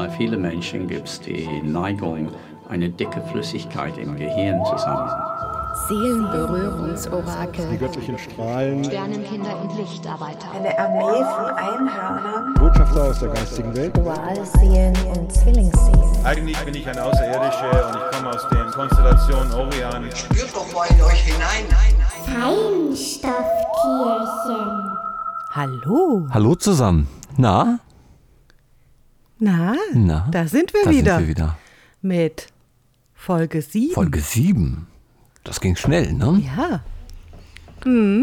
Bei vielen Menschen gibt es die Neigung, eine dicke Flüssigkeit im Gehirn zu sammeln. Seelenberührungsorakel. Die göttlichen Strahlen. Sternenkinder und Lichtarbeiter. Eine Armee von Einhörnern. Botschafter aus der geistigen Welt. Dualseelen und Zwillingsseelen. Eigentlich bin ich ein Außerirdischer und ich komme aus der Konstellation Orion. Spürt doch mal in euch hinein. Feinstoffkirchen. Hallo. Hallo zusammen. Na? Na, Na? da sind wir Da wieder. sind wir wieder. Mit Folge 7. Folge 7. Das ging schnell, ne? Ja.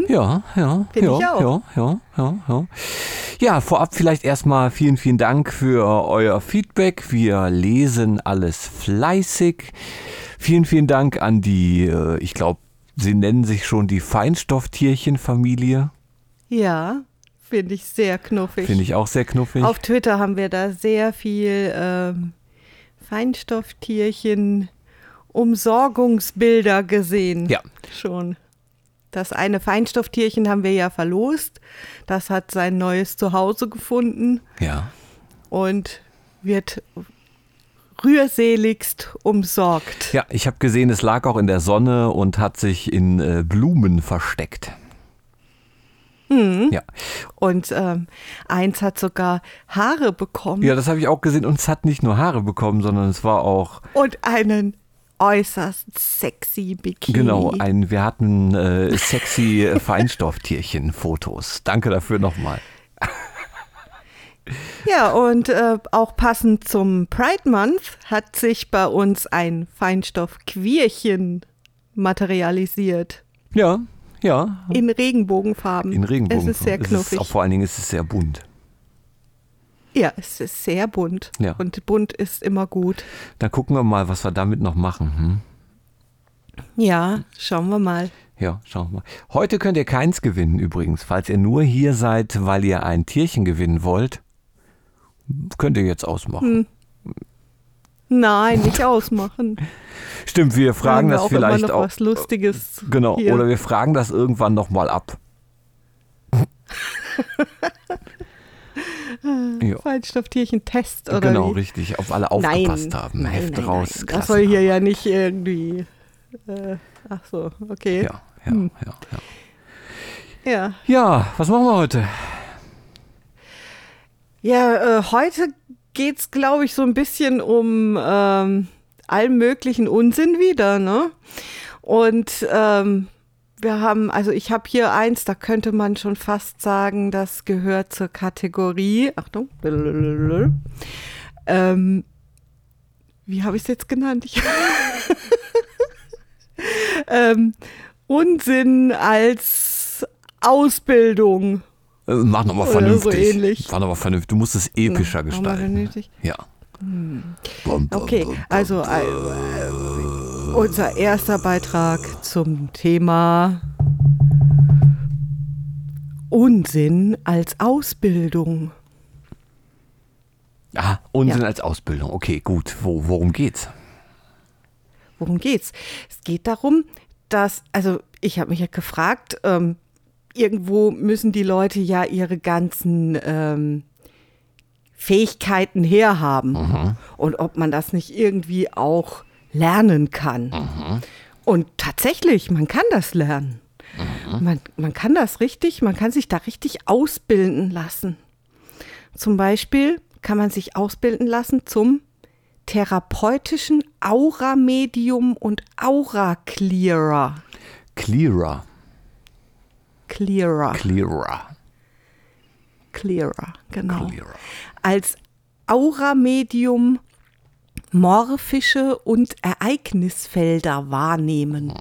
Ja, ja, Find ja, ich auch. ja, ja, ja, ja. Ja, vorab vielleicht erstmal vielen, vielen Dank für euer Feedback. Wir lesen alles fleißig. Vielen, vielen Dank an die, äh, ich glaube, sie nennen sich schon die Feinstofftierchen-Familie. Ja, finde ich sehr knuffig. Finde ich auch sehr knuffig. Auf Twitter haben wir da sehr viel ähm, Feinstofftierchen Umsorgungsbilder gesehen. Ja. Schon. Das eine Feinstofftierchen haben wir ja verlost. Das hat sein neues Zuhause gefunden ja. und wird rührseligst umsorgt. Ja, ich habe gesehen, es lag auch in der Sonne und hat sich in äh, Blumen versteckt. Mhm. Ja. Und ähm, eins hat sogar Haare bekommen ja, das habe ich auch gesehen und es hat nicht nur Haare bekommen, sondern es war auch und einen äußerst sexy Bikini. Genau, ein, wir hatten äh, sexy Feinstofftierchen-Fotos. Danke dafür nochmal. Ja, und äh, auch passend zum Pride Month hat sich bei uns ein Feinstoff-Quierchen materialisiert. Ja, ja. In Regenbogenfarben. In Regenbogen. Es ist sehr Es knuffig. auch vor allen Dingen ist es sehr bunt. ja, es ist sehr bunt. Ja. Und bunt ist immer gut. Dann gucken wir mal, was wir damit noch machen. Hm? Ja, schauen wir mal. Ja, schauen wir mal. Heute könnt ihr keins gewinnen übrigens. Falls ihr nur hier seid, weil ihr ein Tierchen gewinnen wollt, könnt ihr jetzt ausmachen. Hm. Nein, nicht ausmachen. Stimmt, wir fragen Haben wir das auch vielleicht immer noch auch. was Lustiges. Genau, hier. oder wir fragen das irgendwann nochmal ab. ja. Feinstofftierchen-Test oder Genau, wie? richtig. Auf alle Nein, aufgepasst haben. nein, Heft nein, raus. Nein. Das soll hier ja nicht irgendwie. Äh, ach so, okay. Ja, ja, Hm. ja, ja. Ja, Ja, was machen wir heute? ja äh, heute geht es, glaube ich, so ein bisschen um ähm, allen möglichen Unsinn wieder, ne? Und ähm, wir haben, also ich habe hier eins, da könnte man schon fast sagen, das gehört zur Kategorie, Achtung, ähm, wie habe ich es jetzt genannt? Ich ähm, Unsinn als Ausbildung. Äh, Mach nochmal Oder so vernünftig. ähnlich. Mach nochmal vernünftig. Du musst es epischer Hm, nochmal gestalten. vernünftig? Ja. Okay, also äh, unser erster Beitrag zum Thema Unsinn als Ausbildung. Ah, Unsinn Ja. als Ausbildung. Okay, gut. Wo, worum geht's? Worum geht's? Es geht darum, dass, also ich habe mich ja gefragt, ähm, irgendwo müssen die Leute ja ihre ganzen ähm, Fähigkeiten herhaben und ob man das nicht irgendwie auch lernen kann. Und tatsächlich, man kann das lernen. Man, man kann das richtig, man kann sich da richtig ausbilden lassen. Zum Beispiel kann man sich ausbilden lassen zum therapeutischen Aura-Medium und Aura-Clearer. Clearer. Clearer. Clearer. Clearer, genau. Clearer. Als Aura-Medium morphische und Ereignisfelder wahrnehmen.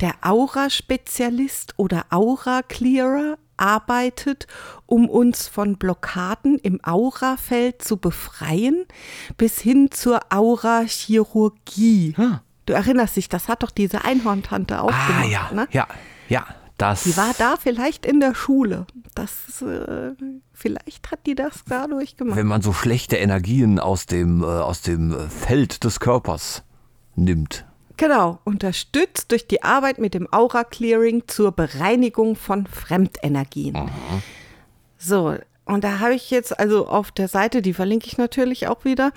Der Aura-Spezialist oder Aura-Clearer arbeitet, um uns von Blockaden im Aurafeld zu befreien, bis hin zur Aura-Chirurgie. Ah. Du erinnerst dich, das hat doch diese Einhorntante auch Ah, gemacht, ja. ne? Ja, ja. Das. Die war da vielleicht in der Schule. Das, äh, vielleicht hat die das dadurch gemacht. Wenn man so schlechte Energien aus dem, äh, aus dem äh, Feld des Körpers nimmt. Genau, unterstützt durch die Arbeit mit dem Aura Clearing zur Bereinigung von Fremdenergien. So, Und da habe ich jetzt, also auf der Seite, die verlinke ich natürlich auch wieder,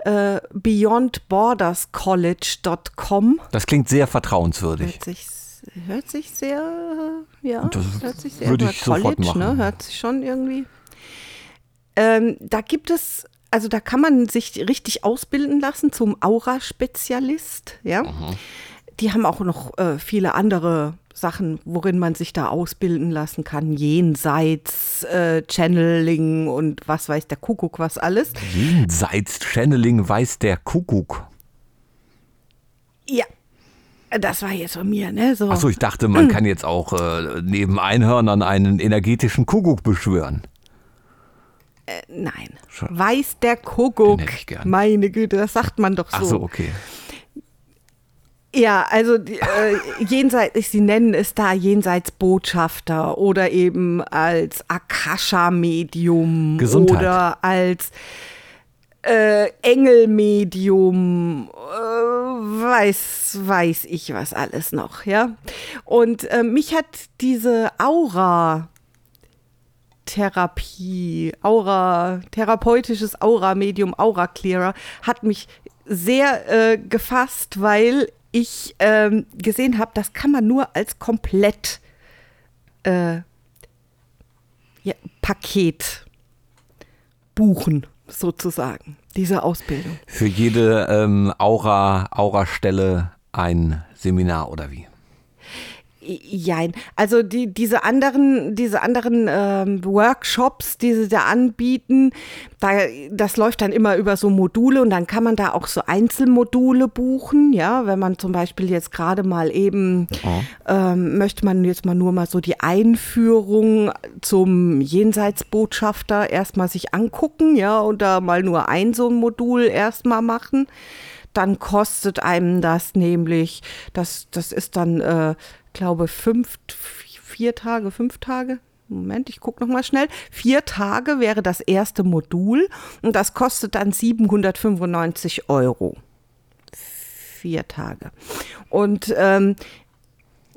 äh, beyondborderscollege.com. Das klingt sehr vertrauenswürdig. Hört sich, hört sich sehr, ja, Das hört sich sehr würde ich sofort College, machen. Ne, hört sich schon irgendwie. Ähm, da gibt es, also da kann man sich richtig ausbilden lassen zum Aura-Spezialist, ja. Die haben auch noch äh, viele andere Sachen, worin man sich da ausbilden lassen kann. Jenseits, äh, Channeling und was weiß der Kuckuck, was alles. Jenseits Channeling weiß der Kuckuck. Ja, das war jetzt von mir, ne? So. Achso, ich dachte, man kann jetzt auch äh, neben Einhörnern einen energetischen Kuckuck beschwören. Nein. Schon. Weiß der Kuckuck. Meine Güte, das sagt man doch so. Achso, okay. Ja, also die, äh, jenseits, sie nennen es da Jenseitsbotschafter oder eben als Akasha-Medium oder als äh, Engelmedium, äh, weiß, weiß ich was alles noch, ja. Und äh, mich hat diese Aura Therapie, Aura, therapeutisches Aura-Medium, Aura-Clearer, hat mich sehr äh, gefasst, weil ich ähm, gesehen habe, das kann man nur als komplett äh, ja, Paket buchen, sozusagen, diese Ausbildung. Für jede ähm, Aura, Aura-Stelle ein Seminar oder wie? Jein. Also die, diese anderen, diese anderen ähm, Workshops, die sie da anbieten, da, das läuft dann immer über so Module und dann kann man da auch so Einzelmodule buchen, ja, wenn man zum Beispiel jetzt gerade mal eben ähm, möchte man jetzt mal nur mal so die Einführung zum Jenseitsbotschafter erstmal sich angucken, ja, und da mal nur ein so ein Modul erstmal machen dann kostet einem das nämlich, das, das ist dann, äh, glaube fünf, vier Tage, fünf Tage. Moment, ich gucke noch mal schnell. Vier Tage wäre das erste Modul und das kostet dann 795 Euro. Vier Tage. Und ähm,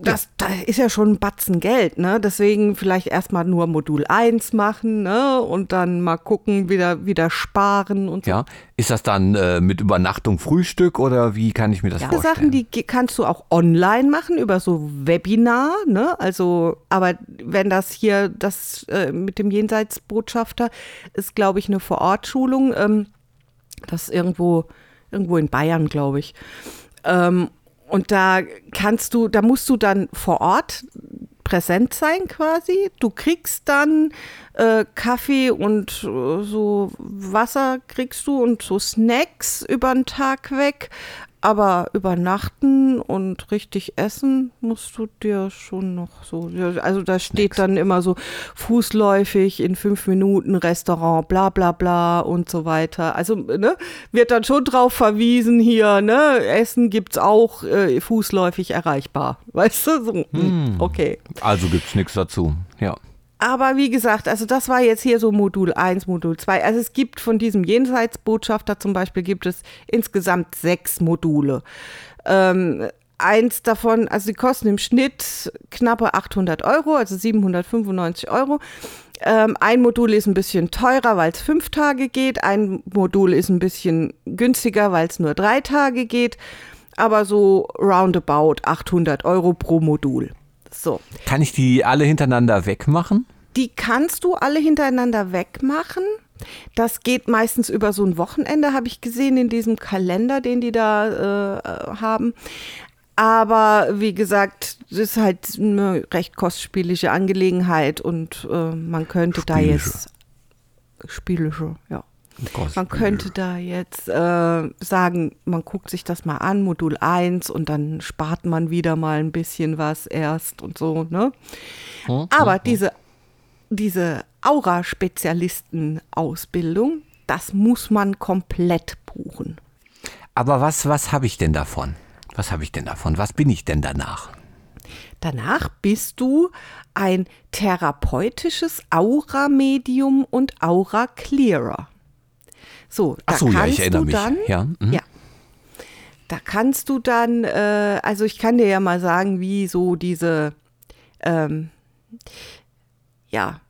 das, da ist ja schon ein Batzen Geld, ne? Deswegen vielleicht erstmal nur Modul 1 machen, ne? Und dann mal gucken, wieder, wieder sparen und so. Ja. Ist das dann äh, mit Übernachtung Frühstück oder wie kann ich mir das Ja, vorstellen? Sachen, die kannst du auch online machen über so Webinar, ne? Also, aber wenn das hier, das äh, mit dem Jenseitsbotschafter ist, glaube ich, eine Vorortschulung. Ähm, das ist irgendwo, irgendwo in Bayern, glaube ich. Ähm, und da kannst du, da musst du dann vor Ort präsent sein quasi. Du kriegst dann äh, Kaffee und äh, so Wasser kriegst du und so Snacks über den Tag weg. Aber übernachten und richtig essen musst du dir schon noch so. Also da steht dann immer so fußläufig in fünf Minuten Restaurant, bla bla bla und so weiter. Also ne, wird dann schon drauf verwiesen hier, ne, Essen gibt's auch äh, fußläufig erreichbar. Weißt du? So, hm, okay. Also gibt's nichts dazu. Ja. Aber wie gesagt, also das war jetzt hier so Modul 1, Modul 2. Also es gibt von diesem Jenseitsbotschafter zum Beispiel gibt es insgesamt sechs Module. Ähm, eins davon, also die kosten im Schnitt knappe 800 Euro, also 795 Euro. Ähm, ein Modul ist ein bisschen teurer, weil es fünf Tage geht. Ein Modul ist ein bisschen günstiger, weil es nur drei Tage geht. Aber so roundabout 800 Euro pro Modul. So. Kann ich die alle hintereinander wegmachen? Die kannst du alle hintereinander wegmachen. Das geht meistens über so ein Wochenende, habe ich gesehen in diesem Kalender, den die da äh, haben. Aber wie gesagt, das ist halt eine recht kostspielige Angelegenheit und äh, man könnte da Spielische. jetzt spielische, ja. Gott, Man könnte da jetzt äh, sagen, man guckt sich das mal an, Modul 1 und dann spart man wieder mal ein bisschen was erst und so, ne? Aber diese, diese Aura-Spezialisten-Ausbildung, das muss man komplett buchen. Aber was, was habe ich denn davon? Was habe ich denn davon? Was bin ich denn danach? Danach bist du ein therapeutisches Aura-Medium und Aura-Clearer. So, da Ach so, ja, kannst ich erinnere du mich. dann, Ja, mhm. ja, da kannst du dann, äh, also ich kann dir ja mal sagen, wie so diese, ähm, ja,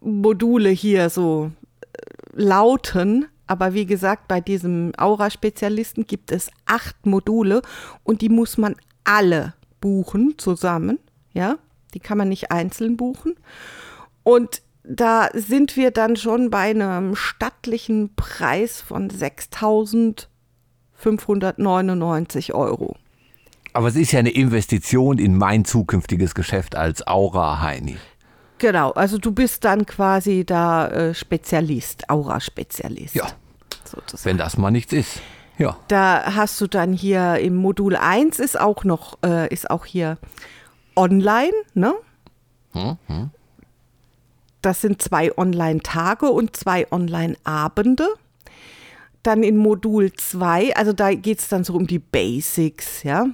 Module hier so äh, lauten. Aber wie gesagt, bei diesem Aura-Spezialisten gibt es acht Module und die muss man alle buchen zusammen. Ja, die kann man nicht einzeln buchen. Und da sind wir dann schon bei einem stattlichen Preis von 6.599 Euro. Aber es ist ja eine Investition in mein zukünftiges Geschäft als Aura-Heini. Genau, also du bist dann quasi da äh, Spezialist, Aura-Spezialist. Ja. Sozusagen. Wenn das mal nichts ist. Ja. Da hast du dann hier im Modul 1 ist auch noch, äh, ist auch hier online, ne? Das sind zwei Online-Tage und zwei Online-Abende. Dann in Modul 2, also da geht es dann so um die Basics, ja.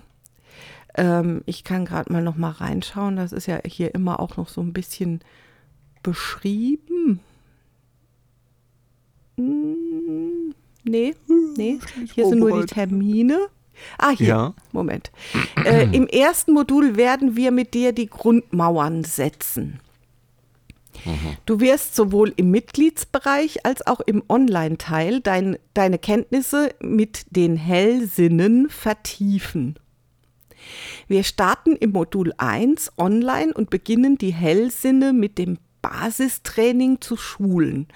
Ähm, ich kann gerade mal noch mal reinschauen, das ist ja hier immer auch noch so ein bisschen beschrieben. Hm, nee, nee, hier sind nur die Termine. Ah, hier, Ja. Moment. Äh, Im ersten Modul werden wir mit dir die Grundmauern setzen. Du wirst sowohl im Mitgliedsbereich als auch im Online-Teil dein, deine Kenntnisse mit den Hellsinnen vertiefen. Wir starten im Modul 1 online und beginnen die Hellsinne mit dem Basistraining zu schulen.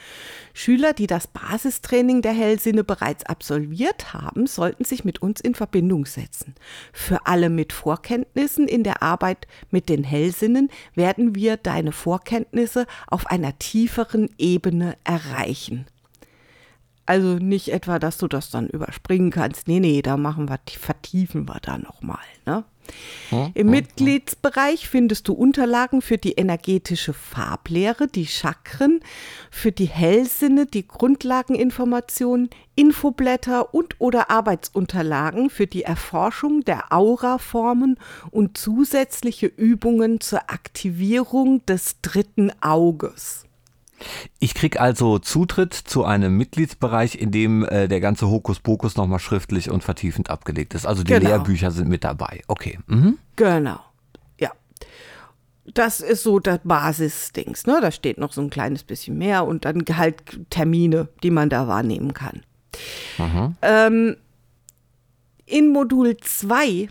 Schüler, die das Basistraining der Hellsinne bereits absolviert haben, sollten sich mit uns in Verbindung setzen. Für alle mit Vorkenntnissen in der Arbeit mit den Hellsinnen werden wir deine Vorkenntnisse auf einer tieferen Ebene erreichen. Also nicht etwa, dass du das dann überspringen kannst. Nee, nee, da machen wir, vertiefen wir da nochmal. Ne? Im Mitgliedsbereich findest du Unterlagen für die energetische Farblehre, die Chakren, für die Hellsinne, die Grundlageninformationen, Infoblätter und oder Arbeitsunterlagen für die Erforschung der Auraformen und zusätzliche Übungen zur Aktivierung des dritten Auges. Ich krieg also Zutritt zu einem Mitgliedsbereich, in dem äh, der ganze Hokuspokus nochmal schriftlich und vertiefend abgelegt ist. Also die Genau. Lehrbücher sind mit dabei. Okay. Mhm. Genau. Ja. Das ist so das Basisdings, ne? Da steht noch so ein kleines bisschen mehr und dann halt Termine, die man da wahrnehmen kann. Ähm, in Modul 2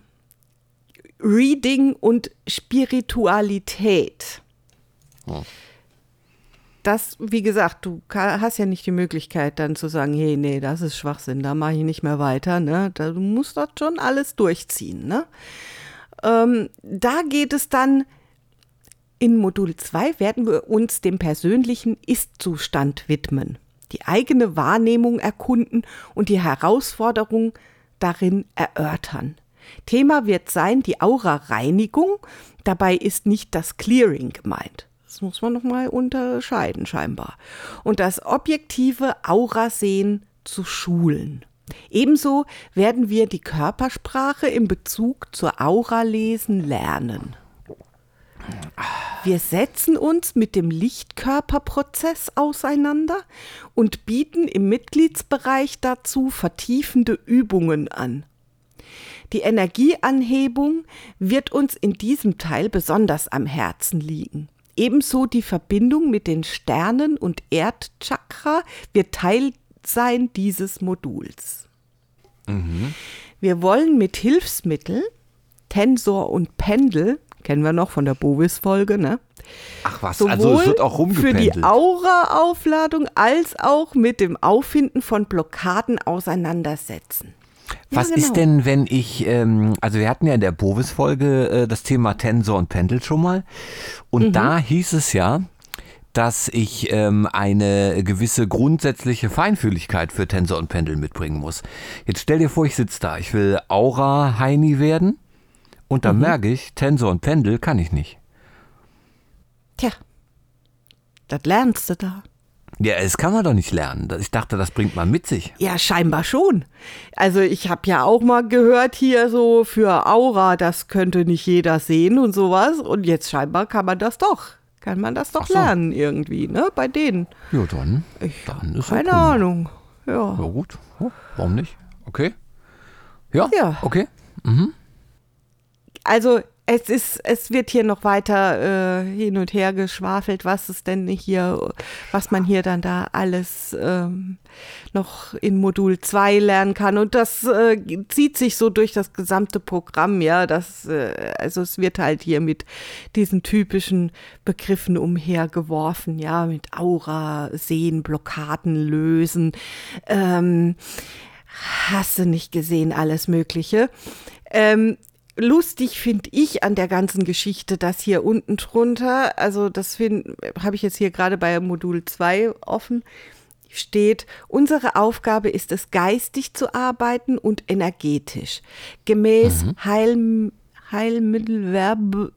Reading und Spiritualität. Das, wie gesagt, du hast ja nicht die Möglichkeit dann zu sagen, hey, nee, das ist Schwachsinn, da mache ich nicht mehr weiter. Ne? Da, du musst das schon alles durchziehen. Ne? Ähm, da geht es dann in Modul 2 werden wir uns dem persönlichen Ist-Zustand widmen, die eigene Wahrnehmung erkunden und die Herausforderung darin erörtern. Thema wird sein die Aura-Reinigung. Dabei ist nicht das Clearing gemeint. Das muss man nochmal unterscheiden scheinbar. Und das objektive Aurasehen zu schulen. Ebenso werden wir die Körpersprache in Bezug zur Aura lesen lernen. Wir setzen uns mit dem Lichtkörperprozess auseinander und bieten im Mitgliedsbereich dazu vertiefende Übungen an. Die Energieanhebung wird uns in diesem Teil besonders am Herzen liegen. Ebenso die Verbindung mit den Sternen und Erdchakra wird Teil sein dieses Moduls. Wir wollen mit Hilfsmittel, Tensor und Pendel, kennen wir noch von der Bovis-Folge, ne? Ach was, Sowohl also es wird auch für rumgependelt. die Aura-Aufladung als auch mit dem Auffinden von Blockaden auseinandersetzen. Ja, Was genau. ist denn, wenn ich, ähm, also wir hatten ja in der Bovis-Folge äh, das Thema Tensor und Pendel schon mal. Und Mhm. da hieß es ja, dass ich ähm, eine gewisse grundsätzliche Feinfühligkeit für Tensor und Pendel mitbringen muss. Jetzt stell dir vor, ich sitze da, ich will Aura-Heini werden und Mhm. dann merke ich, Tensor und Pendel kann ich nicht. Tja, das lernst du da. Ja, das kann man doch nicht lernen. Ich dachte, das bringt man mit sich. Ja, scheinbar schon. Also ich habe ja auch mal gehört hier so für Aura, das könnte nicht jeder sehen und sowas. Und jetzt scheinbar kann man das doch. Kann man das doch so. lernen irgendwie, ne? Bei denen. Ja, dann, Ich dann ist keine okay. Ahnung. Ja. Ja gut, oh, warum nicht? Okay. Ja, Ja. okay. Also es ist, es wird hier noch weiter äh, hin und her geschwafelt, was es denn hier, was man hier dann da alles ähm, noch in Modul 2 lernen kann. Und das äh, zieht sich so durch das gesamte Programm, ja. Das, äh, also es wird halt hier mit diesen typischen Begriffen umhergeworfen, ja, mit Aura, Sehen, Blockaden lösen. Ähm, hast du nicht gesehen, alles Mögliche. Ähm, lustig finde ich an der ganzen Geschichte, dass hier unten drunter, also das habe ich jetzt hier gerade bei Modul 2 offen, steht, unsere Aufgabe ist es, geistig zu arbeiten und energetisch. Gemäß mhm. Heil, Heilmittelverb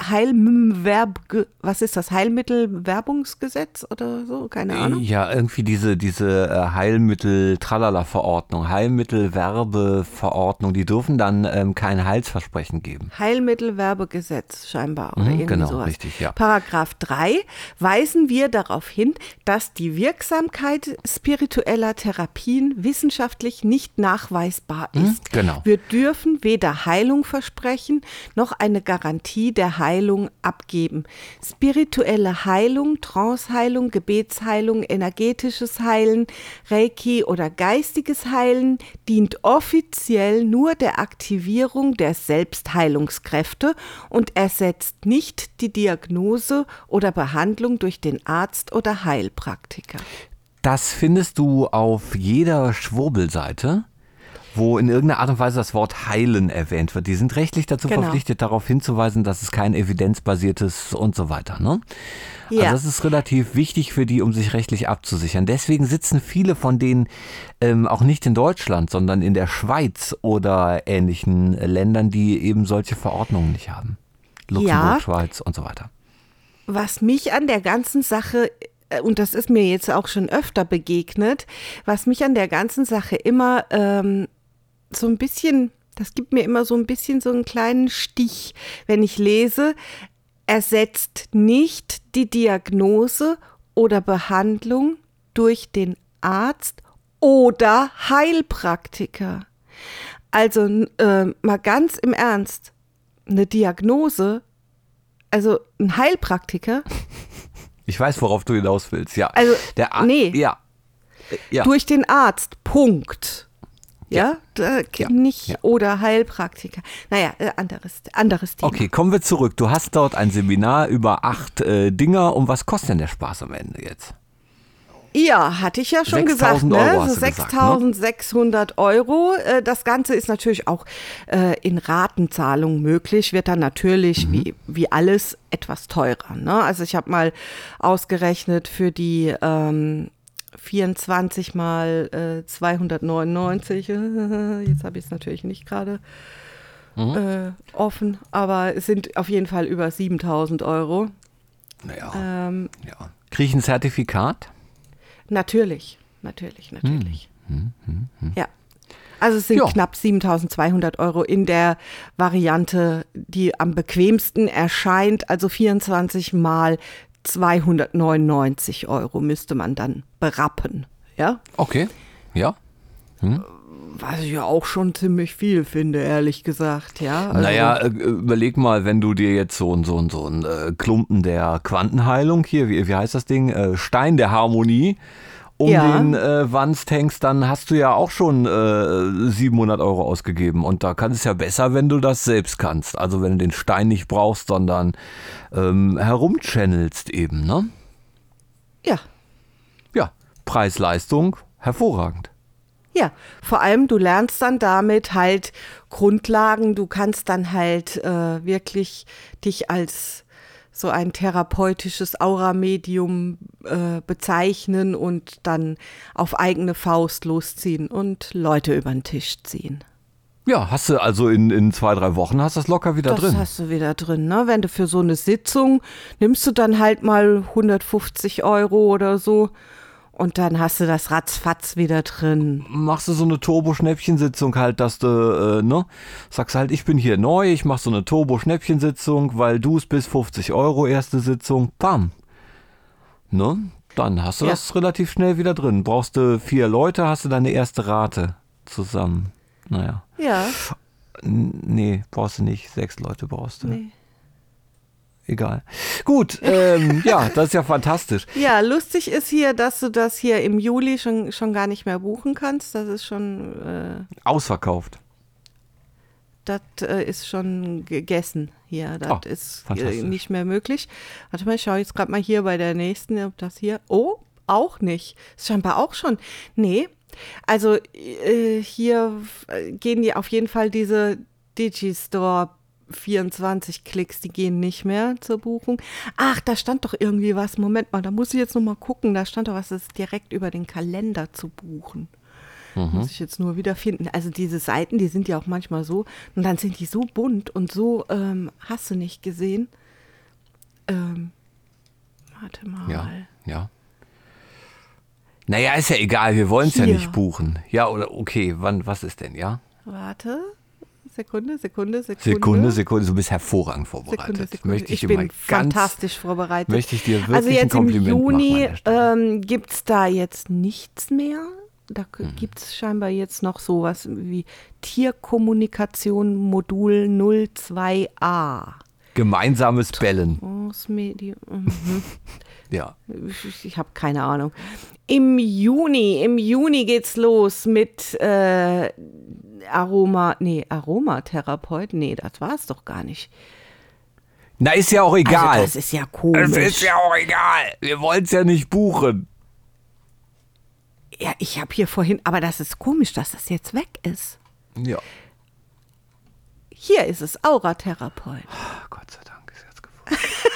Heilverb, was ist das? Heilmittelwerbungsgesetz oder so? Keine Ahnung. Ja, irgendwie diese, diese äh, Heilmittel-Tralala-Verordnung, Heilmittelwerbeverordnung, die dürfen dann ähm, kein Heilsversprechen geben. Heilmittelwerbegesetz scheinbar oder mhm, irgendwie genau, sowas. richtig, ja. Paragraph 3 weisen wir darauf hin, dass die Wirksamkeit spiritueller Therapien wissenschaftlich nicht nachweisbar ist. Mhm, genau. Wir dürfen weder Heilung versprechen noch eine Garantie der Heilung Heilung abgeben. Spirituelle Heilung, Tranceheilung, Gebetsheilung, energetisches Heilen, Reiki oder geistiges Heilen dient offiziell nur der Aktivierung der Selbstheilungskräfte und ersetzt nicht die Diagnose oder Behandlung durch den Arzt oder Heilpraktiker. Das findest du auf jeder Schwurbelseite wo in irgendeiner Art und Weise das Wort heilen erwähnt wird. Die sind rechtlich dazu Genau. verpflichtet, darauf hinzuweisen, dass es kein evidenzbasiertes und so weiter. Ne? Ja. Also das ist relativ wichtig für die, um sich rechtlich abzusichern. Deswegen sitzen viele von denen ähm, auch nicht in Deutschland, sondern in der Schweiz oder ähnlichen Ländern, die eben solche Verordnungen nicht haben. Luxemburg, Ja. Schweiz und so weiter. was mich an der ganzen Sache, äh, und das ist mir jetzt auch schon öfter begegnet, was mich an der ganzen Sache immer ähm, so ein bisschen, das gibt mir immer so ein bisschen so einen kleinen Stich, wenn ich lese, ersetzt nicht die Diagnose oder Behandlung durch den Arzt oder Heilpraktiker. Also äh, mal ganz im Ernst, eine Diagnose, also ein Heilpraktiker Ich weiß, worauf du hinaus willst. Ja. Also, der Ar- nee. Ja. Ja. durch den Arzt. Punkt. Ja, da, Ja. nicht Ja. oder Heilpraktiker. Naja, äh, anderes, anderes Thema. Okay, kommen wir zurück. Du hast dort ein Seminar über acht äh, Dinger. Und was kostet denn der Spaß am Ende jetzt? Ja, hatte ich ja schon 6.000 gesagt, Euro ne? hast So du gesagt, ne? 6.600 Euro. Äh, Das Ganze ist natürlich auch äh, in Ratenzahlung möglich, wird dann Mhm. natürlich wie, wie alles etwas teurer. Ne? Also ich habe mal ausgerechnet für die ähm, 24 mal äh, 299, jetzt habe ich es natürlich nicht gerade Mhm. äh, offen, aber es sind auf jeden Fall über 7.000 Euro. Naja. Ähm, ja. Kriege ich ein Zertifikat? Natürlich, natürlich, natürlich. Ja. Also es sind Ja. knapp 7200 Euro in der Variante, die am bequemsten erscheint. Also 24 mal 299 Euro müsste man dann berappen. Ja, Okay. Ja. was ich ja auch schon ziemlich viel finde, ehrlich gesagt. Ja, also, Naja, äh, überleg mal, wenn du dir jetzt so, ein- so, so ein äh, Klumpen der Quantenheilung hier, wie, wie heißt das Ding? Äh, Stein der Harmonie um Ja. den äh, Wanst hängst, dann hast du ja auch schon äh, 700 Euro ausgegeben. Und da kann es ja besser, wenn du das selbst kannst. Also wenn du den Stein nicht brauchst, sondern ähm, herumchannelst eben, ne? Ja, Ja, Preis-Leistung, hervorragend. Ja, vor allem du lernst dann damit halt Grundlagen, du kannst dann halt äh, wirklich dich als so ein therapeutisches Aura-Medium äh, bezeichnen und dann auf eigene Faust losziehen und Leute über den Tisch ziehen. Ja, hast du also in, in zwei, drei Wochen hast du das locker wieder das drin. hast du wieder drin, ne? Wenn du für so eine Sitzung nimmst du dann halt mal 150 Euro oder so und dann hast du das ratzfatz wieder drin. machst du so eine Turbo-Schnäppchensitzung halt, dass du, äh, ne, sagst halt, ich bin hier neu, ich mach so eine Turbo-Schnäppchensitzung, weil du es bis 50 Euro erste Sitzung, bam. Ne? Dann hast du Ja. das relativ schnell wieder drin. Brauchst du vier Leute, hast du deine erste Rate zusammen. Naja. Ja. N- Nee, brauchst du nicht. Sechs Leute brauchst du. Nee. Egal. Gut, ähm, ja, das ist ja fantastisch. Ja, lustig ist hier, dass du das hier im Juli schon, schon gar nicht mehr buchen kannst. Das ist schon, äh, Ausverkauft. das äh, ist schon gegessen hier. Das Oh, ist äh, nicht mehr möglich. Warte mal, ich schaue jetzt gerade mal hier bei der nächsten, ob das hier. Oh, auch nicht. Ist scheinbar auch schon. Nee. Also äh, hier äh, gehen die auf jeden Fall diese Digistore 24 Klicks, die gehen nicht mehr zur Buchung. Ach, da stand doch irgendwie was. Moment mal, da muss ich jetzt noch mal gucken. Da stand doch was, das ist direkt über den Kalender zu buchen. Muss ich jetzt nur wieder finden. Also diese Seiten, die sind ja auch manchmal so. Und dann sind die so bunt und so, ähm, hast du nicht gesehen. Ähm, warte mal. Ja, ja. Naja, ist ja egal, wir wollen es ja nicht buchen. Ja, oder okay, wann, was ist denn, ja? Warte. Sekunde, Sekunde, Sekunde. Sekunde, Sekunde, du bist hervorragend vorbereitet. Sekunde, Sekunde. Möchte ich, ich bin fantastisch vorbereitet. möchte ich dir wirklich also jetzt ein Kompliment im Juni ähm, gibt es da jetzt nichts mehr. Da Mhm. gibt es scheinbar jetzt noch sowas wie Tierkommunikation Modul 02a. Gemeinsames Bellen. Transmedium. Ja. Ich, habe keine Ahnung. Im Juni, im Juni geht's los mit äh, Aroma, nee, Aromatherapeut. Nee, das war es doch gar nicht. Na, ist ja auch egal. Also das ist ja komisch. es ist ja auch egal. Wir wollen es ja nicht buchen. Ja, ich habe hier vorhin, aber das ist komisch, dass das jetzt weg ist. Ja. Hier ist es, Auratherapeut. Gott sei Dank ist jetzt gefunden.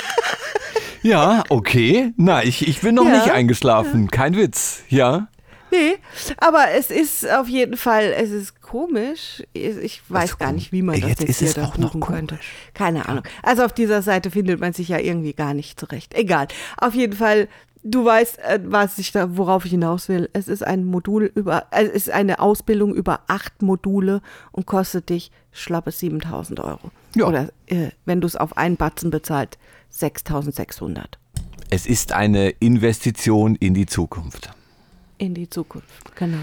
ja, okay. Na, ich, ich bin noch Ja, nicht eingeschlafen. Kein Witz. Ja. Nee, aber es ist auf jeden Fall, es ist komisch. Ich weiß gar komisch. nicht, wie man das jetzt jetzt, ist hier es auch noch buchen könnte. komisch. Keine Ahnung. Also auf dieser Seite findet man sich ja irgendwie gar nicht zurecht. Egal. Auf jeden Fall, du weißt, äh, was ich da, worauf ich hinaus will. Es ist ein Modul über, äh, es ist eine Ausbildung über acht Module und kostet dich schlappe 7000 Euro. Ja. Oder äh, wenn du es auf einen Batzen bezahlt, 6600 Es ist eine Investition in die Zukunft. in die Zukunft. Genau.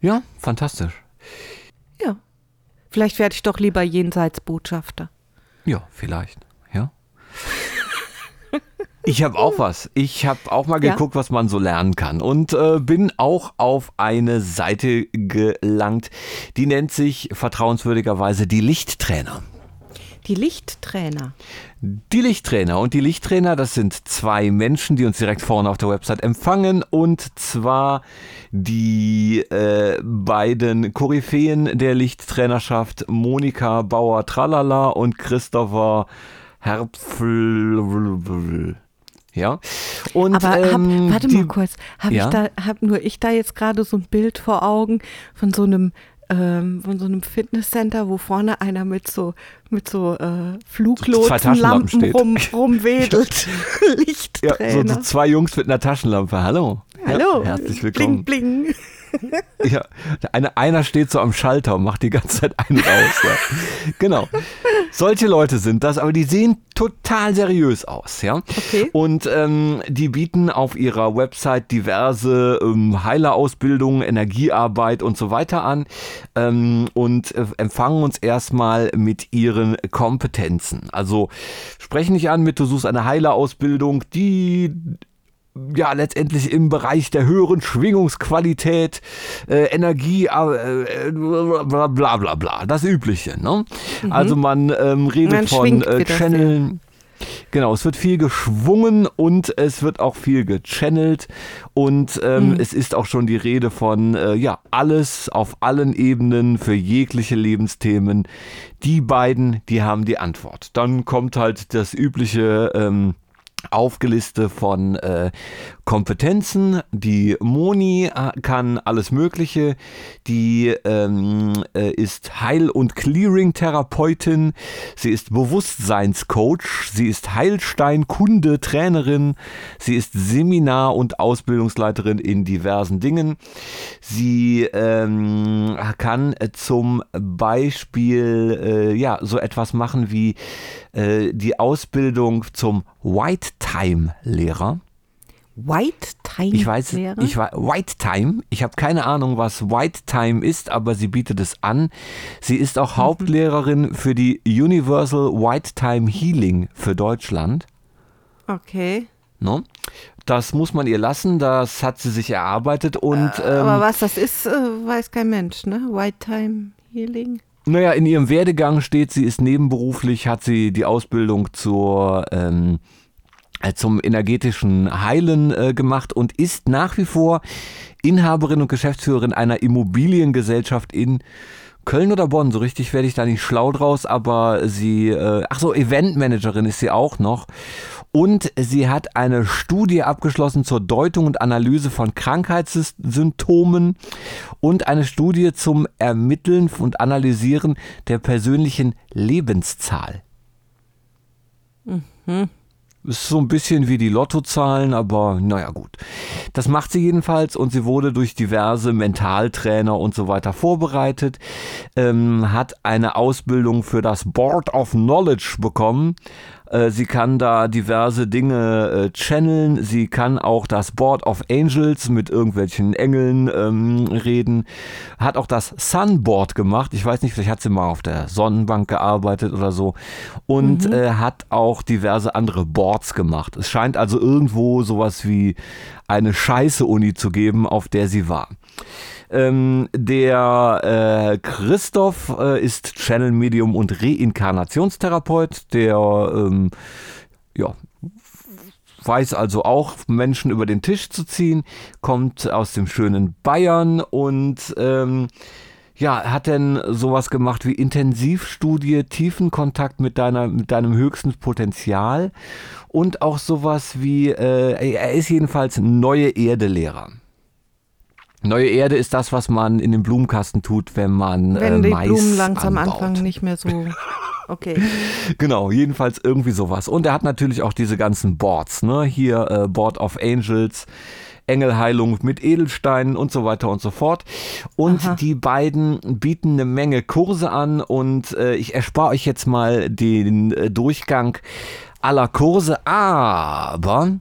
Ja, fantastisch. Ja. Vielleicht werde ich doch lieber Jenseitsbotschafter. Ja, vielleicht. Ja. Ich habe auch was. Ich habe auch mal Ja? geguckt, was man so lernen kann und äh, bin auch auf eine Seite gelangt, die nennt sich vertrauenswürdigerweise die Lichttrainer. Die Lichttrainer. Die Lichttrainer und die Lichttrainer, das sind zwei Menschen, die uns direkt vorne auf der Website empfangen und zwar die äh, beiden Koryphäen der Lichttrainerschaft Monika Bauer-Tralala und Christopher Herpfel. Ja. Und, Aber hab, ähm, warte die, mal kurz, habe Ja? ich da, hab nur ich da jetzt gerade so ein Bild vor Augen von so einem ähm, von so einem Fitnesscenter, wo vorne einer mit so mit so äh, Fluglotsenlampen rum, rumwedelt. Ja, Lichttrainer. so, so zwei Jungs mit einer Taschenlampe. Hallo. Hallo. Ja, herzlich willkommen. Bling, bling. Ja, eine, einer steht so am Schalter und macht die ganze Zeit einen raus. Ja. Genau. Solche Leute sind das, aber die sehen total seriös aus, ja. Okay. Und ähm, die bieten auf ihrer Website diverse ähm, Heilerausbildungen, Energiearbeit und so weiter an ähm, und äh, empfangen uns erstmal mit ihren Kompetenzen. Also sprechen nicht an mit, du suchst eine Heilerausbildung, die ja, letztendlich im Bereich der höheren Schwingungsqualität, äh, Energie, äh, äh, bla bla bla bla, das Übliche. Ne? Also man ähm, redet Man von äh. Channeln. Genau, es wird viel geschwungen und es wird auch viel gechannelt und ähm, Mhm. es ist auch schon die Rede von äh, ja alles auf allen Ebenen für jegliche Lebensthemen. Die beiden, die haben die Antwort. Dann kommt halt das übliche ähm, Aufgeliste von äh, Kompetenzen. Die Moni äh, kann alles Mögliche. Die ähm, äh, ist Heil- und Clearing-Therapeutin. Sie ist Bewusstseinscoach. Sie ist Heilstein-Kunde, Trainerin. Sie ist Seminar- und Ausbildungsleiterin in diversen Dingen. Sie ähm, kann zum Beispiel äh, ja so etwas machen wie äh, die Ausbildung zum White Time Lehrer. White Time Ich weiß, wäre? ich war White Time. Ich habe keine Ahnung, was White Time ist, aber sie bietet es an. Sie ist auch Hauptlehrerin für die Universal White Time Healing für Deutschland. okay. Ne? Das muss man ihr lassen, das hat sie sich erarbeitet und ähm, Aber was das ist, äh, weiß kein Mensch, ne? White Time Healing. Naja, in ihrem Werdegang steht, sie ist nebenberuflich, hat sie die Ausbildung zur, ähm, äh, zum energetischen Heilen äh, gemacht und ist nach wie vor Inhaberin und Geschäftsführerin einer Immobiliengesellschaft in Köln oder Bonn, so richtig werde ich da nicht schlau draus, aber sie, äh, ach so, Eventmanagerin ist sie auch noch. Und sie hat eine Studie abgeschlossen zur Deutung und Analyse von Krankheitssymptomen und eine Studie zum Ermitteln und Analysieren der persönlichen Lebenszahl. Ist so ein bisschen wie die Lottozahlen, aber naja gut. Das macht sie jedenfalls und sie wurde durch diverse Mentaltrainer und so weiter vorbereitet, ähm, hat eine Ausbildung für das Board of Knowledge bekommen. Äh, Sie kann da diverse Dinge äh, channeln. Sie kann auch das Board of Angels mit irgendwelchen Engeln ähm, reden. Hat auch das Sunboard gemacht. Ich weiß nicht, vielleicht hat sie mal auf der Sonnenbank gearbeitet oder so. Und äh, hat auch diverse andere Boards gemacht. Es scheint also irgendwo sowas wie eine Scheiße-Uni zu geben, auf der sie war. Ähm, der äh, Christoph äh, ist Channel Medium und Reinkarnationstherapeut, der ähm, ja, weiß also auch, Menschen über den Tisch zu ziehen, kommt aus dem schönen Bayern und ähm, ja, hat denn sowas gemacht wie Intensivstudie, Tiefenkontakt mit, deiner, mit deinem höchsten Potenzial und auch sowas wie, äh, er ist jedenfalls neue Erde-Lehrer. Neue Erde ist das, was man in den Blumenkasten tut, wenn man Wenn äh, die Mais Blumen langsam anbaut. anfangen, nicht mehr so. Okay. Genau, jedenfalls irgendwie sowas. Und er hat natürlich auch diese ganzen Boards, ne? Hier äh, Board of Angels, Engelheilung mit Edelsteinen und so weiter und so fort. Und Aha. die beiden bieten eine Menge Kurse an und äh, ich erspare euch jetzt mal den äh, Durchgang aller Kurse, aber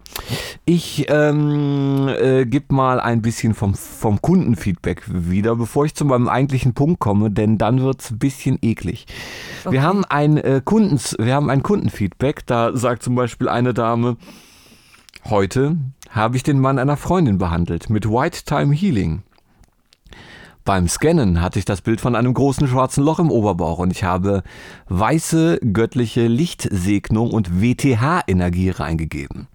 ich ähm, äh, gebe mal ein bisschen vom, vom Kundenfeedback wieder, bevor ich zu meinem eigentlichen Punkt komme, denn dann wird's ein bisschen eklig. Wir haben ein äh, Kundens, wir haben ein Kundenfeedback, da sagt zum Beispiel eine Dame, heute habe ich den Mann einer Freundin behandelt mit White Time Healing. Beim Scannen hatte ich das Bild von einem großen schwarzen Loch im Oberbauch und ich habe weiße göttliche Lichtsegnung und WTH-Energie reingegeben.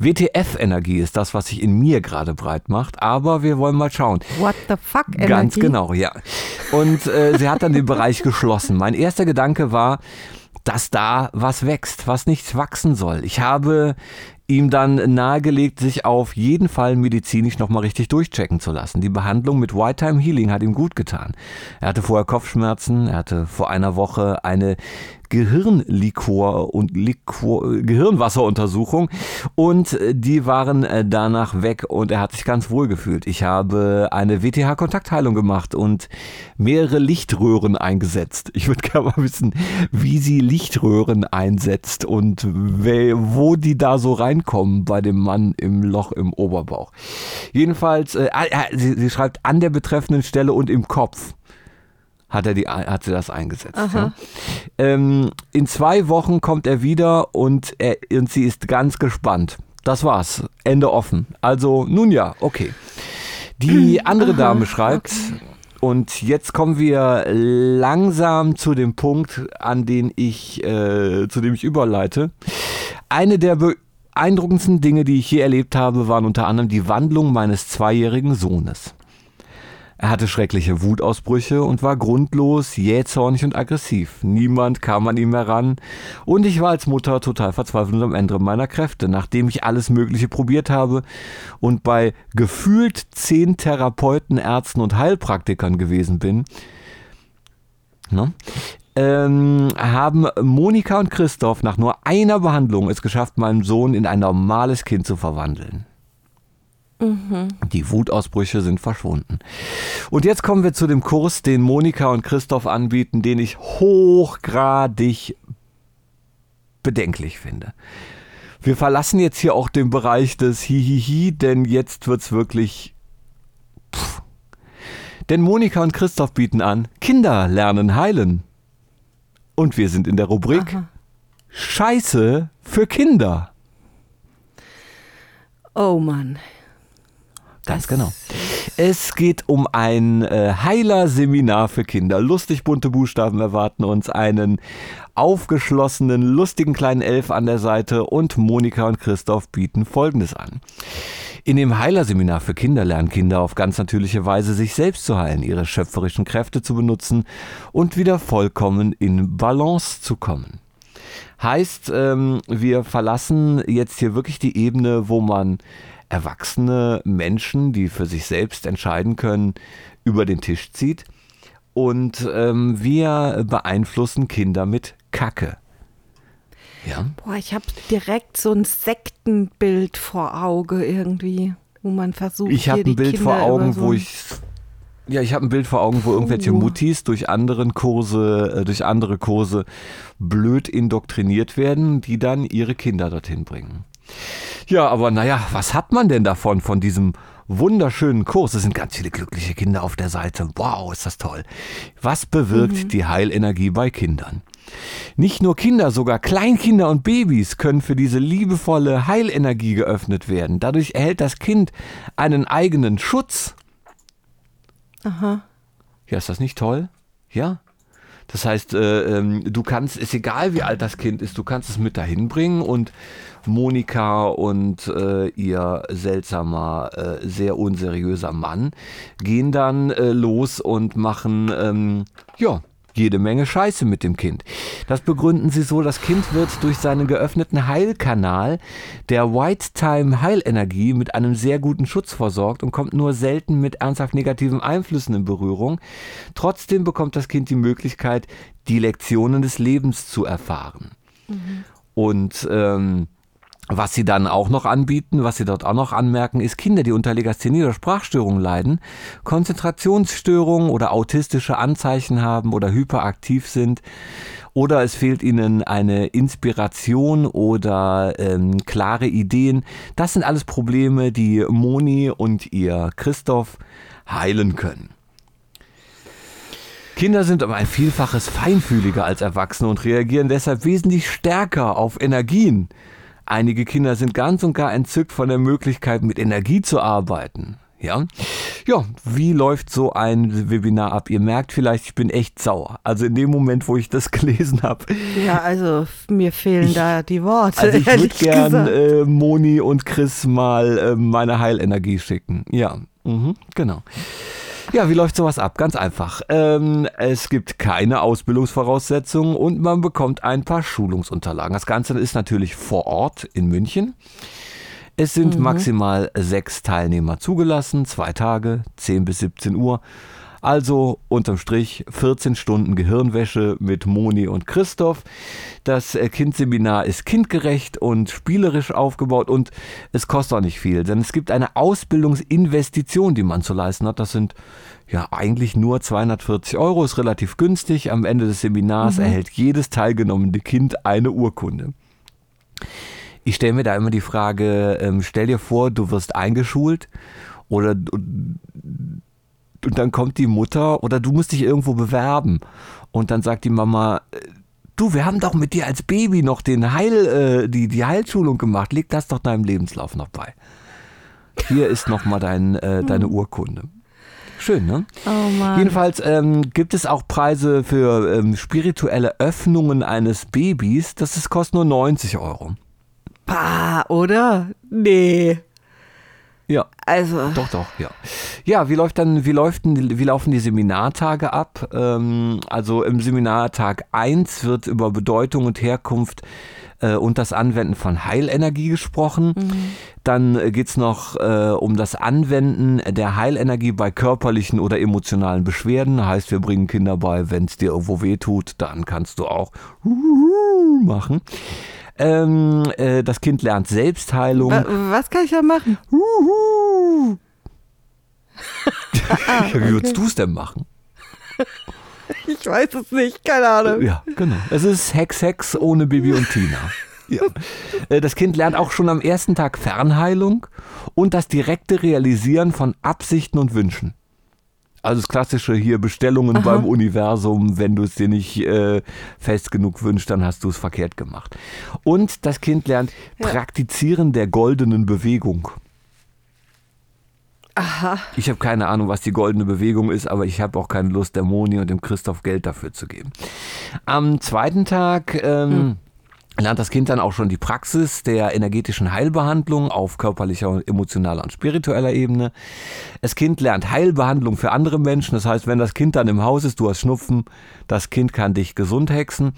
WTF-Energie ist das, was sich in mir gerade breit macht, aber wir wollen mal schauen. What the fuck, Energy? Ganz genau, ja. Und äh, sie hat dann den Bereich geschlossen. Mein erster Gedanke war, dass da was wächst, was nicht wachsen soll. Ich habe ihm dann nahegelegt, sich auf jeden Fall medizinisch nochmal richtig durchchecken zu lassen. Die Behandlung mit White Time Healing hat ihm gut getan. Er hatte vorher Kopfschmerzen, er hatte vor einer Woche eine Gehirnlikor und Liquor, Gehirnwasseruntersuchung und äh, die waren äh, danach weg und er hat sich ganz wohl gefühlt. Ich habe eine WTH-Kontaktheilung gemacht und mehrere Lichtröhren eingesetzt. Ich würde gerne mal wissen, wie sie Lichtröhren einsetzt und wo die da so reinkommen bei dem Mann im Loch im Oberbauch. Jedenfalls, äh, äh, sie, sie schreibt an der betreffenden Stelle und im Kopf hat er die, hat sie das eingesetzt. Ja. Ähm, in zwei Wochen kommt er wieder und, er, und sie ist ganz gespannt. Das war's. Ende offen. Also, nun ja, okay. Die andere Dame schreibt, und jetzt kommen wir langsam zu dem Punkt, an den ich, äh, zu dem ich überleite. Eine der beeindruckendsten Dinge, die ich je erlebt habe, waren unter anderem die Wandlung meines zweijährigen Sohnes. Er hatte schreckliche Wutausbrüche und war grundlos, jähzornig und aggressiv. Niemand kam an ihm heran und ich war als Mutter total verzweifelt und am Ende meiner Kräfte, nachdem ich alles Mögliche probiert habe und bei gefühlt zehn Therapeuten, Ärzten und Heilpraktikern gewesen bin. Ne? Ähm, haben Monika und Christoph nach nur einer Behandlung es geschafft, meinen Sohn in ein normales Kind zu verwandeln. Die Wutausbrüche sind verschwunden. Und jetzt kommen wir zu dem Kurs, den Monika und Christoph anbieten, den ich hochgradig bedenklich finde. Wir verlassen jetzt hier auch den Bereich des Hihihi, denn jetzt wird's wirklich. Pff. Denn Monika und Christoph bieten an: Kinder lernen heilen. Und wir sind in der Rubrik Scheiße für Kinder. Oh Mann. Ganz genau. Es geht um ein äh, Heiler-Seminar für Kinder. Lustig bunte Buchstaben erwarten uns einen aufgeschlossenen, lustigen kleinen Elf an der Seite und Monika und Christoph bieten Folgendes an. In dem Heilerseminar für Kinder lernen Kinder auf ganz natürliche Weise sich selbst zu heilen, ihre schöpferischen Kräfte zu benutzen und wieder vollkommen in Balance zu kommen. Heißt, ähm, wir verlassen jetzt hier wirklich die Ebene, wo man erwachsene Menschen, die für sich selbst entscheiden können, über den Tisch zieht. Und ähm, wir beeinflussen Kinder mit Kacke. Ja. Boah, ich habe direkt so ein Sektenbild vor Auge irgendwie, wo man versucht, Ich habe ein Bild Kinder vor Augen, so wo ich ja, ich habe ein Bild vor Augen, wo irgendwelche. Muttis durch anderen Kurse, äh, durch andere Kurse blöd indoktriniert werden, die dann ihre Kinder dorthin bringen. Ja, aber naja, was hat man denn davon, von diesem wunderschönen Kurs? Es sind ganz viele glückliche Kinder auf der Seite. Wow, ist das toll. Was bewirkt die Heilenergie bei Kindern? Nicht nur Kinder, sogar Kleinkinder und Babys können für diese liebevolle Heilenergie geöffnet werden. Dadurch erhält das Kind einen eigenen Schutz. Aha. Ja, ist das nicht toll? Ja. Das heißt, äh, ähm, du kannst, ist egal wie alt das Kind ist, du kannst es mit dahin bringen und Monika und äh, ihr seltsamer, äh, sehr unseriöser Mann gehen dann los und machen, ähm, ja, jede Menge Scheiße mit dem Kind. Das begründen sie so, das Kind wird durch seinen geöffneten Heilkanal der White Time Heilenergie mit einem sehr guten Schutz versorgt und kommt nur selten mit ernsthaft negativen Einflüssen in Berührung. Trotzdem bekommt das Kind die Möglichkeit, die Lektionen des Lebens zu erfahren. Und ähm, was sie dann auch noch anbieten, was sie dort auch noch anmerken, ist Kinder, die unter Legasthenie oder Sprachstörungen leiden, Konzentrationsstörungen oder autistische Anzeichen haben oder hyperaktiv sind oder es fehlt ihnen eine Inspiration oder ähm, klare Ideen. Das sind alles Probleme, die Moni und ihr Christoph heilen können. Kinder sind um ein Vielfaches feinfühliger als Erwachsene und reagieren deshalb wesentlich stärker auf Energien. Einige Kinder sind ganz und gar entzückt von der Möglichkeit, mit Energie zu arbeiten. Ja, ja, wie läuft so ein Webinar ab? Ihr merkt vielleicht, ich bin echt sauer. Also in dem Moment, wo ich das gelesen habe. Ja, also mir fehlen da die Worte. Also ich würde gern äh, Moni und Chris mal äh, meine Heilenergie schicken. Ja, mhm, genau. Ja, wie läuft sowas ab? Ganz einfach. Ähm, es gibt keine Ausbildungsvoraussetzungen und man bekommt ein paar Schulungsunterlagen. Das Ganze ist natürlich vor Ort in München. Es sind maximal sechs Teilnehmer zugelassen, zwei Tage, 10 bis 17 Uhr. Also unterm Strich 14 Stunden Gehirnwäsche mit Moni und Christoph. Das äh, Kindseminar ist kindgerecht und spielerisch aufgebaut und es kostet auch nicht viel, denn es gibt eine Ausbildungsinvestition, die man zu leisten hat. Das sind ja eigentlich nur 240 Euro, ist relativ günstig. Am Ende des Seminars erhält jedes teilgenommene Kind eine Urkunde. Ich stelle mir da immer die Frage, ähm, stell dir vor, du wirst eingeschult oder und, dann kommt die Mutter oder du musst dich irgendwo bewerben und dann sagt die Mama, äh, du, wir haben doch mit dir als Baby noch den Heil, äh, die, die Heilschulung gemacht, leg das doch deinem Lebenslauf noch bei. Hier ist nochmal dein, äh, deine Urkunde. Schön, ne? Oh Mann. Jedenfalls ähm, gibt es auch Preise für ähm, spirituelle Öffnungen eines Babys. Das ist, kostet nur 90 Euro. Bah, oder? Nee. Ja. Also, Doch, doch, ja. Ja, wie läuft dann, wie läuft wie laufen die Seminartage ab? Ähm, also im Seminartag 1 wird über Bedeutung und Herkunft äh, und das Anwenden von Heilenergie gesprochen. Dann äh, geht's noch äh, um das Anwenden der Heilenergie bei körperlichen oder emotionalen Beschwerden. Heißt, wir bringen Kinder bei, wenn es dir irgendwo weh tut, dann kannst du auch machen. Ähm, äh, das Kind lernt Selbstheilung. wa was kann ich da machen? ja, wie würdest du es denn machen? Ich weiß es nicht, keine Ahnung. Ja, genau. Es ist Hex Hex ohne Bibi und Tina. Ja. Äh, Das Kind lernt auch schon am ersten Tag Fernheilung und das direkte Realisieren von Absichten und Wünschen. Also das klassische hier Bestellungen beim Universum, wenn du es dir nicht äh, fest genug wünschst, dann hast du es verkehrt gemacht. Und das Kind lernt Praktizieren der goldenen Bewegung. Aha. Ich habe keine Ahnung, was die goldene Bewegung ist, aber ich habe auch keine Lust, der Moni und dem Christoph Geld dafür zu geben. Am zweiten Tag ähm, lernt das Kind dann auch schon die Praxis der energetischen Heilbehandlung auf körperlicher, emotionaler und spiritueller Ebene. Das Kind lernt Heilbehandlung für andere Menschen. Das heißt, wenn das Kind dann im Haus ist, du hast Schnupfen, das Kind kann dich gesund hexen.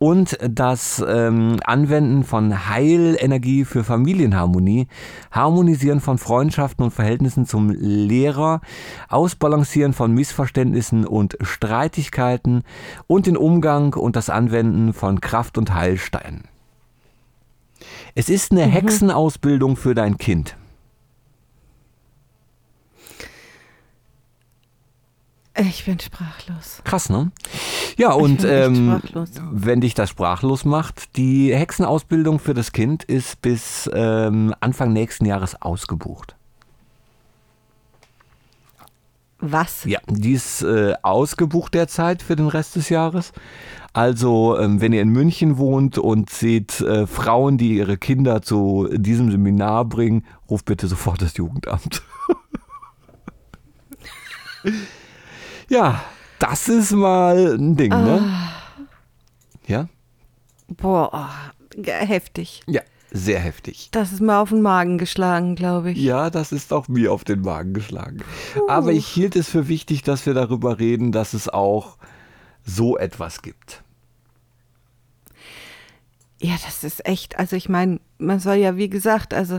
Und das ähm, Anwenden von Heilenergie für Familienharmonie, Harmonisieren von Freundschaften und Verhältnissen zum Lehrer, Ausbalancieren von Missverständnissen und Streitigkeiten und den Umgang und das Anwenden von Kraft- und Heilsteinen. Es ist eine Hexenausbildung für dein Kind. Ich bin sprachlos. Krass, ne? Ja, und ähm, wenn dich das sprachlos macht, die Hexenausbildung für das Kind ist bis ähm, Anfang nächsten Jahres ausgebucht. Was? Ja, die ist äh, ausgebucht derzeit für den Rest des Jahres. Also, ähm, wenn ihr in München wohnt und seht äh, Frauen, die ihre Kinder zu diesem Seminar bringen, ruft bitte sofort das Jugendamt. ja, das ist mal ein Ding, ne? Ja? Boah, heftig. Ja, sehr heftig. Das ist mir auf den Magen geschlagen, glaube ich. Ja, das ist auch mir auf den Magen geschlagen. Aber ich hielt es für wichtig, dass wir darüber reden, dass es auch so etwas gibt. Ja, das ist echt, also ich meine, man soll ja, wie gesagt, also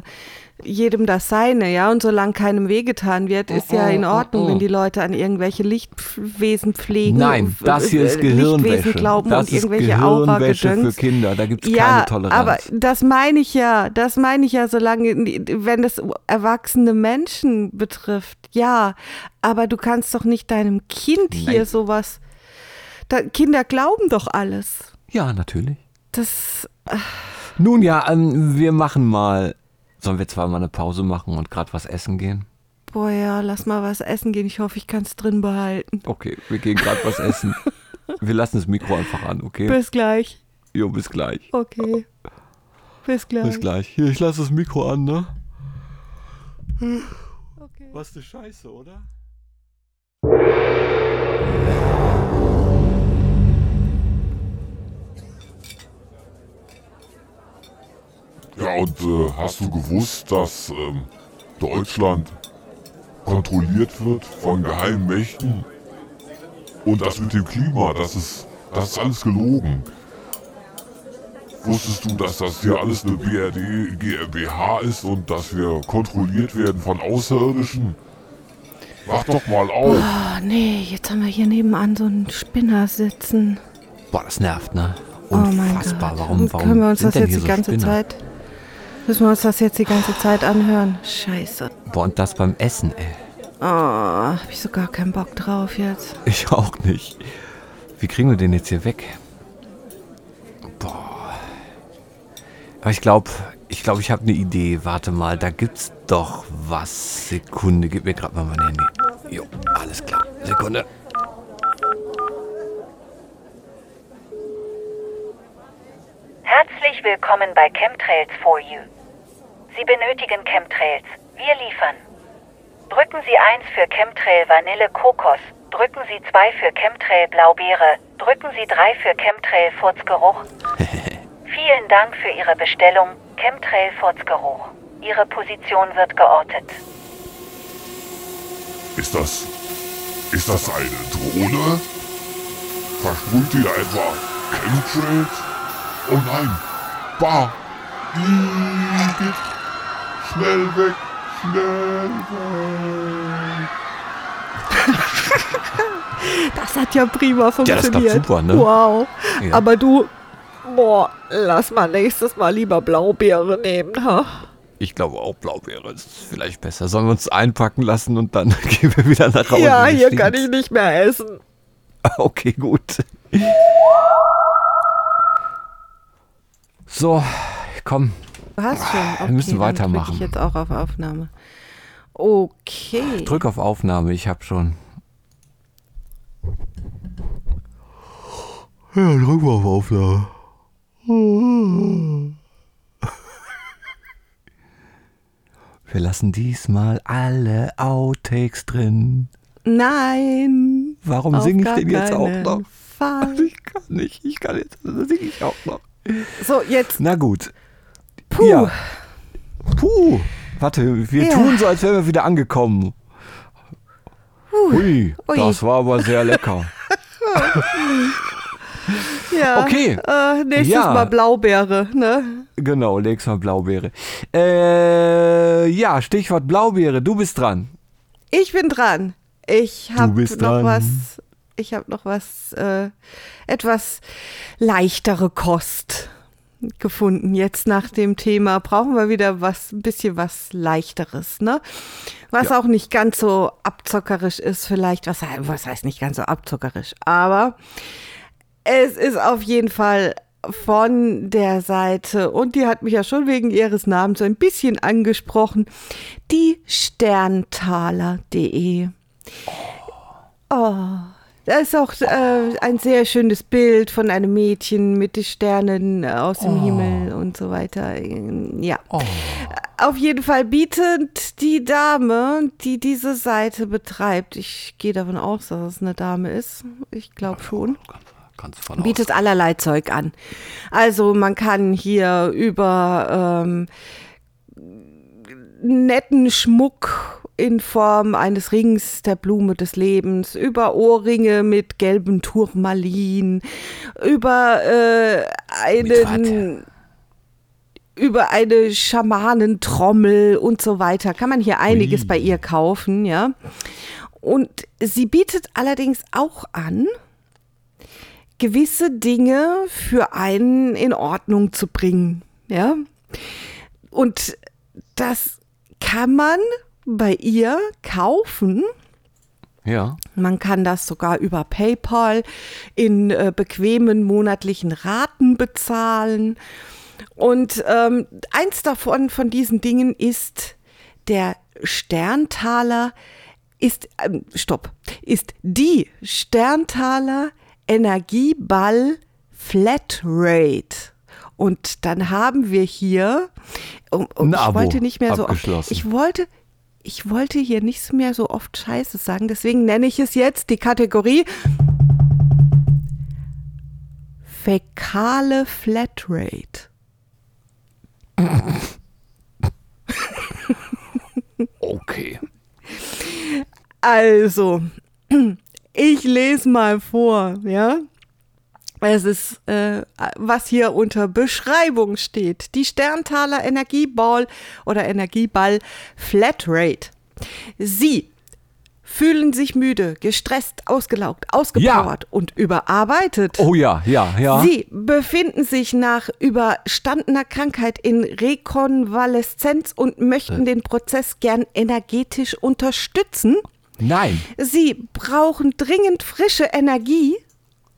jedem das Seine, ja, und solange keinem wehgetan wird, ist ja in Ordnung, wenn die Leute an irgendwelche Lichtwesen pflegen. Nein, das hier ist Gehirnwäsche. Lichtwesen glauben Das und ist irgendwelche Gehirnwäsche für. Kinder. Da gibt es Ja, keine Toleranz. aber das meine ich ja, das meine ich ja, solange, wenn das erwachsene Menschen betrifft, ja, aber du kannst doch nicht deinem Kind hier Nein. sowas, da, Kinder glauben doch alles. ja, natürlich. Das, Nun ja, ähm, wir machen mal. Sollen wir zwar mal eine Pause machen und gerade was essen gehen? boah ja, lass mal was essen gehen, ich hoffe, ich kann es drin behalten. Okay, wir gehen gerade was essen. Wir lassen das Mikro einfach an, okay? Bis gleich. Jo, bis gleich. Okay. Bis gleich. Bis gleich. Hier, ich lasse das Mikro an, ne? Okay. Was eine Scheiße, oder? Äh, hast du gewusst, dass ähm, Deutschland kontrolliert wird von geheimen Mächten? Und das mit dem Klima, das ist, das ist alles gelogen. Wusstest du, dass das hier alles eine BRD GmbH ist und dass wir kontrolliert werden von Außerirdischen? Wach doch mal auf. Oh nee, jetzt haben wir hier nebenan so einen Spinner sitzen. Boah, das nervt, ne? Oh mein Unfassbar. Gott. Warum, warum Können wir uns sind das denn jetzt die ganze Spinner? Zeit? Müssen wir uns das jetzt die ganze Zeit anhören? Scheiße. Boah, und das beim Essen, ey. Oh, hab ich so gar keinen Bock drauf jetzt. Ich auch nicht. Wie kriegen wir den jetzt hier weg? Boah. Aber ich glaube, ich glaube, ich habe eine Idee. Warte mal, da gibt's doch was. Sekunde, gib mir gerade mal mein Handy. Jo, alles klar. Sekunde. Herzlich willkommen bei Chemtrails for You. Sie benötigen Chemtrails. Wir liefern. Drücken Sie 1 für Chemtrail Vanille Kokos. Drücken Sie 2 für Chemtrail Blaubeere. Drücken Sie 3 für Chemtrail Furzgeruch. Vielen Dank für Ihre Bestellung. Chemtrail Furzgeruch. Ihre Position wird geortet. Ist das. Ist das eine Drohne? Versprüht ihr etwa Chemtrails? Oh nein! Bah! Igitt! Schnell weg! Schnell weg! Das hat ja prima das klappt funktioniert. super, ne? Wow. Ja. Aber du, boah, lass mal nächstes Mal lieber Blaubeere nehmen. Ha? Ich glaube auch Blaubeere ist vielleicht besser. Sollen wir uns einpacken lassen und dann gehen wir wieder nach Hause? Ja, hier stinkt's. kann ich nicht mehr essen. Okay, gut. So, komm. Du hast schon. Okay, wir müssen weitermachen. ich jetzt auch auf Aufnahme. Okay. Drück auf Aufnahme, ich hab schon. Ja, drück mal auf Aufnahme. Wir lassen diesmal alle Outtakes drin. Nein. Warum auf singe ich denn jetzt auch noch? Fall. Ich kann nicht, ich kann jetzt, dann singe ich auch noch. So, jetzt. Na gut. Puh. Ja. Puh. Warte, wir Ja. tun so, als wären wir wieder angekommen. Hui, Ui. das war aber sehr lecker. Ja. Okay. Äh, nächstes Ja. Mal Blaubeere, ne? Genau, nächstes Mal Blaubeere. Äh, ja, Stichwort Blaubeere, du bist dran. Ich bin dran. Ich habe noch dran. was. Ich habe noch was. Äh, etwas leichtere Kost gefunden. Jetzt nach dem Thema brauchen wir wieder was, ein bisschen was leichteres, ne? Was auch nicht ganz so abzockerisch ist, vielleicht. Was, was heißt nicht ganz so abzockerisch? Aber es ist auf jeden Fall von der Seite, und die hat mich ja schon wegen ihres Namens so ein bisschen angesprochen, die Sterntaler.de. Oh, da ist auch äh, ein sehr schönes Bild von einem Mädchen mit den Sternen aus dem Himmel und so weiter. Ja. Auf jeden Fall bietet die Dame, die diese Seite betreibt, ich gehe davon aus, dass es eine Dame ist, ich glaube schon, bietet allerlei Zeug an. Also man kann hier über ähm, netten Schmuck in Form eines Rings der Blume des Lebens, über Ohrringe mit gelbem Turmalin, über äh, einen über eine Schamanentrommel und so weiter. Kann man hier einiges Ui. bei ihr kaufen, ja. Und sie bietet allerdings auch an, gewisse Dinge für einen in Ordnung zu bringen, ja. Und das kann man bei ihr kaufen. Ja. Man kann das sogar über PayPal in äh, bequemen monatlichen Raten bezahlen. Und ähm, eins davon, von diesen Dingen ist der Sterntaler, ist, ähm, stopp, ist die Sterntaler Energieball Flatrate. Und dann haben wir hier, um, um, Ein ich wollte nicht mehr so ich wollte, ich wollte hier nicht mehr so oft Scheiße sagen, deswegen nenne ich es jetzt die Kategorie Fäkale Flatrate. Okay. Also, ich lese mal vor, ja. Es ist, äh, was hier unter Beschreibung steht. Die Sterntaler Energieball oder Energieball Flatrate. Sie fühlen sich müde, gestresst, ausgelaugt, ausgepowert und überarbeitet. Oh ja, ja, ja. Sie befinden sich nach überstandener Krankheit in Rekonvaleszenz und möchten den Prozess gern energetisch unterstützen. Nein. Sie brauchen dringend frische Energie.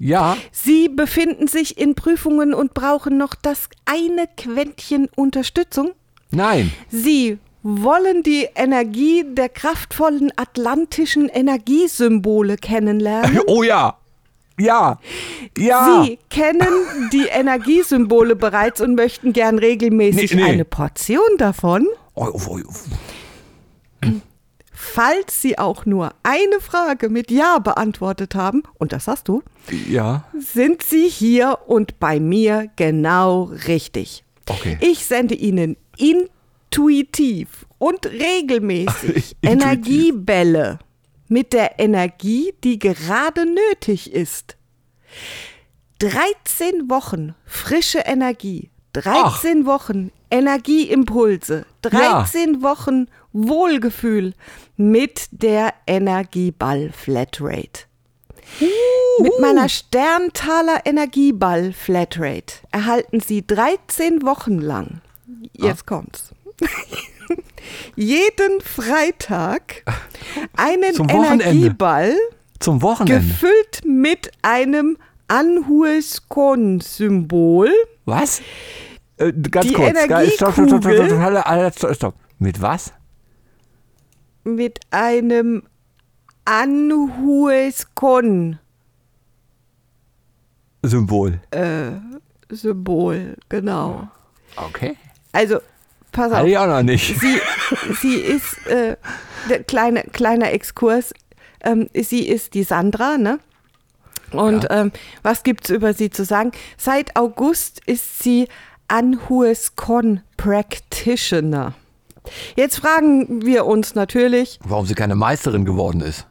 Ja. Sie befinden sich in Prüfungen und brauchen noch das eine Quäntchen Unterstützung. Nein. Sie wollen die Energie der kraftvollen atlantischen Energiesymbole kennenlernen. Oh ja. Ja. Ja. Sie kennen die Energiesymbole bereits und möchten gern regelmäßig Nee, nee. eine Portion davon. Oh, oh, oh. Falls Sie auch nur eine Frage mit Ja beantwortet haben, und das hast du, Ja. sind Sie hier und bei mir genau richtig. Okay. Ich sende Ihnen intuitiv und regelmäßig Intuitiv. Energiebälle mit der Energie, die gerade nötig ist. 13 Wochen frische Energie, 13 Wochen Energieimpulse, 13 Wochen Wohlgefühl mit der Energieball Flatrate. Mit meiner Sterntaler Energieball Flatrate erhalten Sie 13 Wochen lang, jetzt kommt's, jeden Freitag einen Zum. Energieball Zum Wochenende. gefüllt mit einem Anhueskon-Symbol, Was? Äh, ganz Die kurz. Geil, Stopp, stopp, stopp, stopp, Energiekugel- stopp, stopp, stopp. Mit was? Mit einem Anhueskon Symbol. Symbol, genau. Okay. Also, pass auf. Hatte ich auch noch nicht. Sie, sie ist, äh, kleine, kleiner Exkurs, ähm, sie ist die Sandra, ne? Und ähm, was gibt's über sie zu sagen? Seit August ist sie Anhueskon Practitioner. Jetzt fragen wir uns natürlich, Warum sie keine Meisterin geworden ist.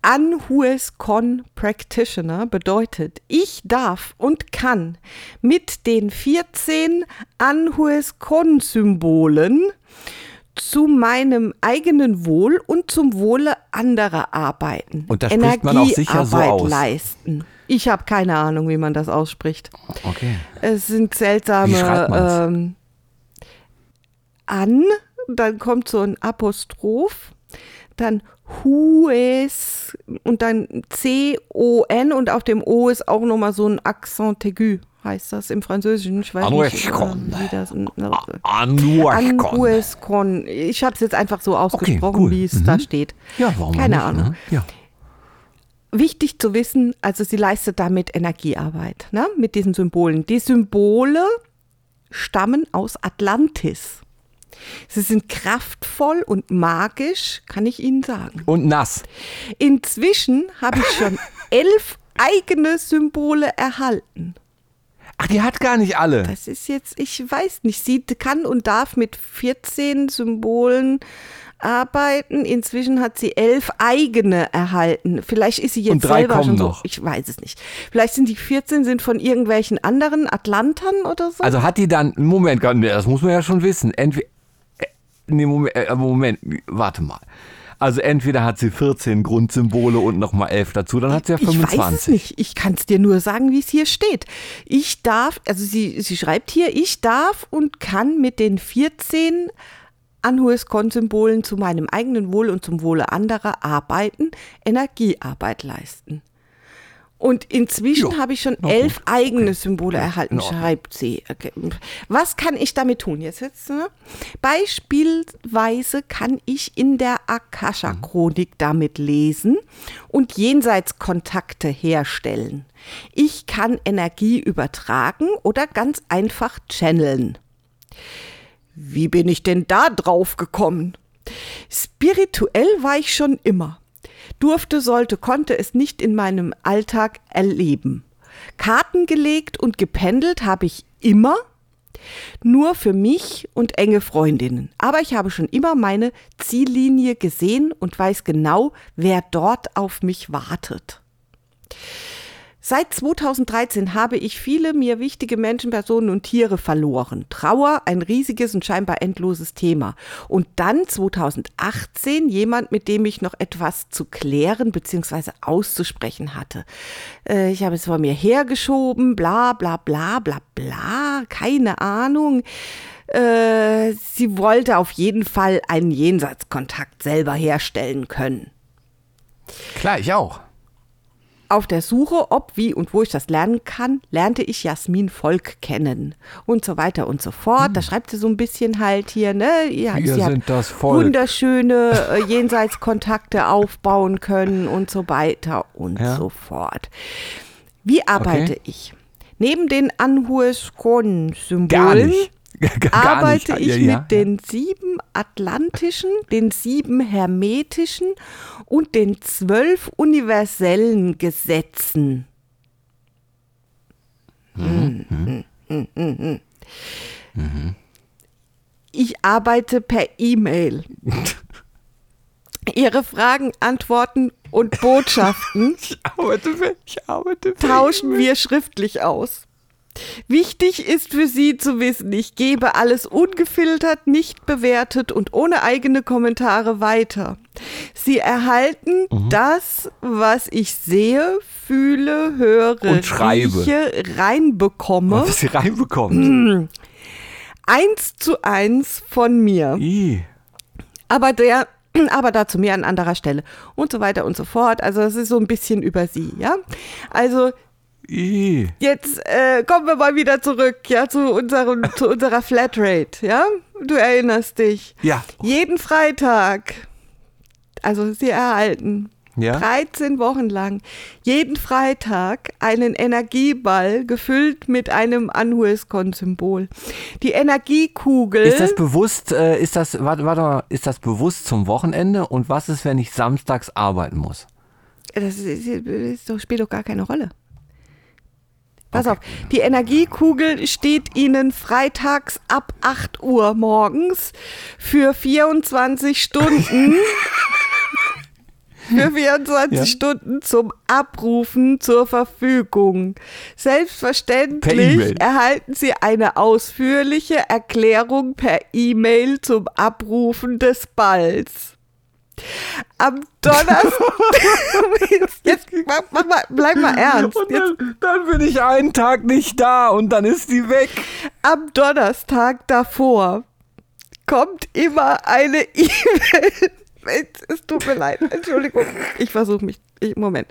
Anhueskon Practitioner bedeutet, ich darf und kann mit den 14 Anhueskon-Symbolen zu meinem eigenen Wohl und zum Wohle anderer arbeiten. Und da spricht man auch sicher so Energiearbeit aus. leisten. Ich habe keine Ahnung, wie man das ausspricht. Okay. Es sind Wie seltsame schreibt man's? ähm, an, dann kommt so ein Apostroph, dann Hues und dann C-O-N und auf dem O ist auch nochmal so ein Accent aigu, heißt das im Französischen. Ich weiß nicht, wie das. Ich habe es jetzt einfach so ausgesprochen, cool. wie es Mhm. da steht. Ja, warum Keine nicht, Ahnung. Ne? Ja. Wichtig zu wissen, also sie leistet damit Energiearbeit, ne? mit diesen Symbolen. Die Symbole stammen aus Atlantis. Sie sind kraftvoll und magisch, kann ich Ihnen sagen. Und nass. Inzwischen habe ich schon elf eigene Symbole erhalten. Ach, die hat gar nicht alle. Das ist jetzt, ich weiß nicht, sie kann und darf mit 14 Symbolen arbeiten. Inzwischen hat sie elf eigene erhalten. Vielleicht ist sie jetzt Und drei selber kommen schon so. noch. Ich weiß es nicht. Vielleicht sind die 14 sind von irgendwelchen anderen Atlantern oder so. Also hat die dann, Moment, das muss man ja schon wissen. Entweder, nee, Moment, äh, Moment, warte mal. Also entweder hat sie 14 Grundsymbole und nochmal 11 dazu, dann hat sie ja Ich weiß es 25. nicht. Ich kann es dir nur sagen, wie es hier steht. Ich darf, also sie, sie schreibt hier, ich darf und kann mit den 14 Anhueskon-Symbolen zu meinem eigenen Wohl und zum Wohle anderer arbeiten, Energiearbeit leisten. Und inzwischen habe ich schon na elf gut. eigene Symbole erhalten, schreibt sie. Okay. Was kann ich damit tun? Jetzt, jetzt ne? Beispielsweise kann ich in der Akasha-Chronik damit lesen und Jenseitskontakte herstellen. Ich kann Energie übertragen oder ganz einfach channeln. Wie bin ich denn da drauf gekommen? Spirituell war ich schon immer. Durfte, sollte, konnte es nicht in meinem Alltag erleben. Karten gelegt und gependelt habe ich immer, nur für mich und enge Freundinnen. Aber ich habe schon immer meine Ziellinie gesehen und weiß genau, wer dort auf mich wartet. Seit 2013 habe ich viele mir wichtige Menschen, Personen und Tiere verloren. Trauer, ein riesiges und scheinbar endloses Thema. Und dann 2018 jemand, mit dem ich noch etwas zu klären bzw. auszusprechen hatte. Äh, ich habe es vor mir hergeschoben, bla bla bla bla bla, keine Ahnung. Äh, sie wollte auf jeden Fall einen Jenseitskontakt selber herstellen können. Klar, ich auch. Auf der Suche, ob, wie und wo ich das lernen kann, lernte ich Jasmin Volk kennen und so weiter und so fort. Da schreibt sie so ein bisschen halt hier, ne? Ja, Wir sie sind das Volk. wunderschöne äh, Jenseitskontakte aufbauen können und so weiter und Ja. so fort. Wie arbeite ich? Neben den. Gar arbeite ich Ja, ja. mit den sieben atlantischen, den sieben hermetischen und den zwölf universellen Gesetzen. Mhm. Mm, mm. Ich arbeite per E-Mail. Ihre Fragen, Antworten und Botschaften Ich arbeite, ich arbeite. tauschen wir schriftlich aus. Wichtig ist für Sie zu wissen, ich gebe alles ungefiltert, nicht bewertet und ohne eigene Kommentare weiter. Sie erhalten Mhm. das, was ich sehe, fühle, höre, Und schreibe. rieche, reinbekomme, Was sie reinbekommt. eins zu eins von mir. Ih. aber der, aber dazu mehr an anderer Stelle und so weiter und so fort. Also es ist so ein bisschen über sie, ja. Also Jetzt äh, kommen wir mal wieder zurück, ja, zu, unserem, zu unserer Flatrate, ja? Du erinnerst dich. Ja. Jeden Freitag, also Sie erhalten Ja. 13 Wochen lang, jeden Freitag einen Energieball gefüllt mit einem Anhueskon-Symbol. Die Energiekugel. Ist das bewusst, äh, ist das, warte, warte mal, ist das bewusst zum Wochenende und was ist, wenn ich samstags arbeiten muss? Das, ist, doch, spielt doch gar keine Rolle. Pass auf, die Energiekugel steht Ihnen freitags ab 8 Uhr morgens für 24 Stunden. Für 24 Ja. Stunden zum Abrufen zur Verfügung. Selbstverständlich E-Mail. erhalten Sie eine ausführliche Erklärung per E-Mail zum Abrufen des Balls. Am Donnerstag. jetzt mach, mach mal, bleib mal ernst. Dann, dann bin ich einen Tag nicht da und dann ist die weg. am Donnerstag davor kommt immer eine E-Mail. Es- Es tut mir leid, Entschuldigung. Ich versuche mich. Ich, Moment.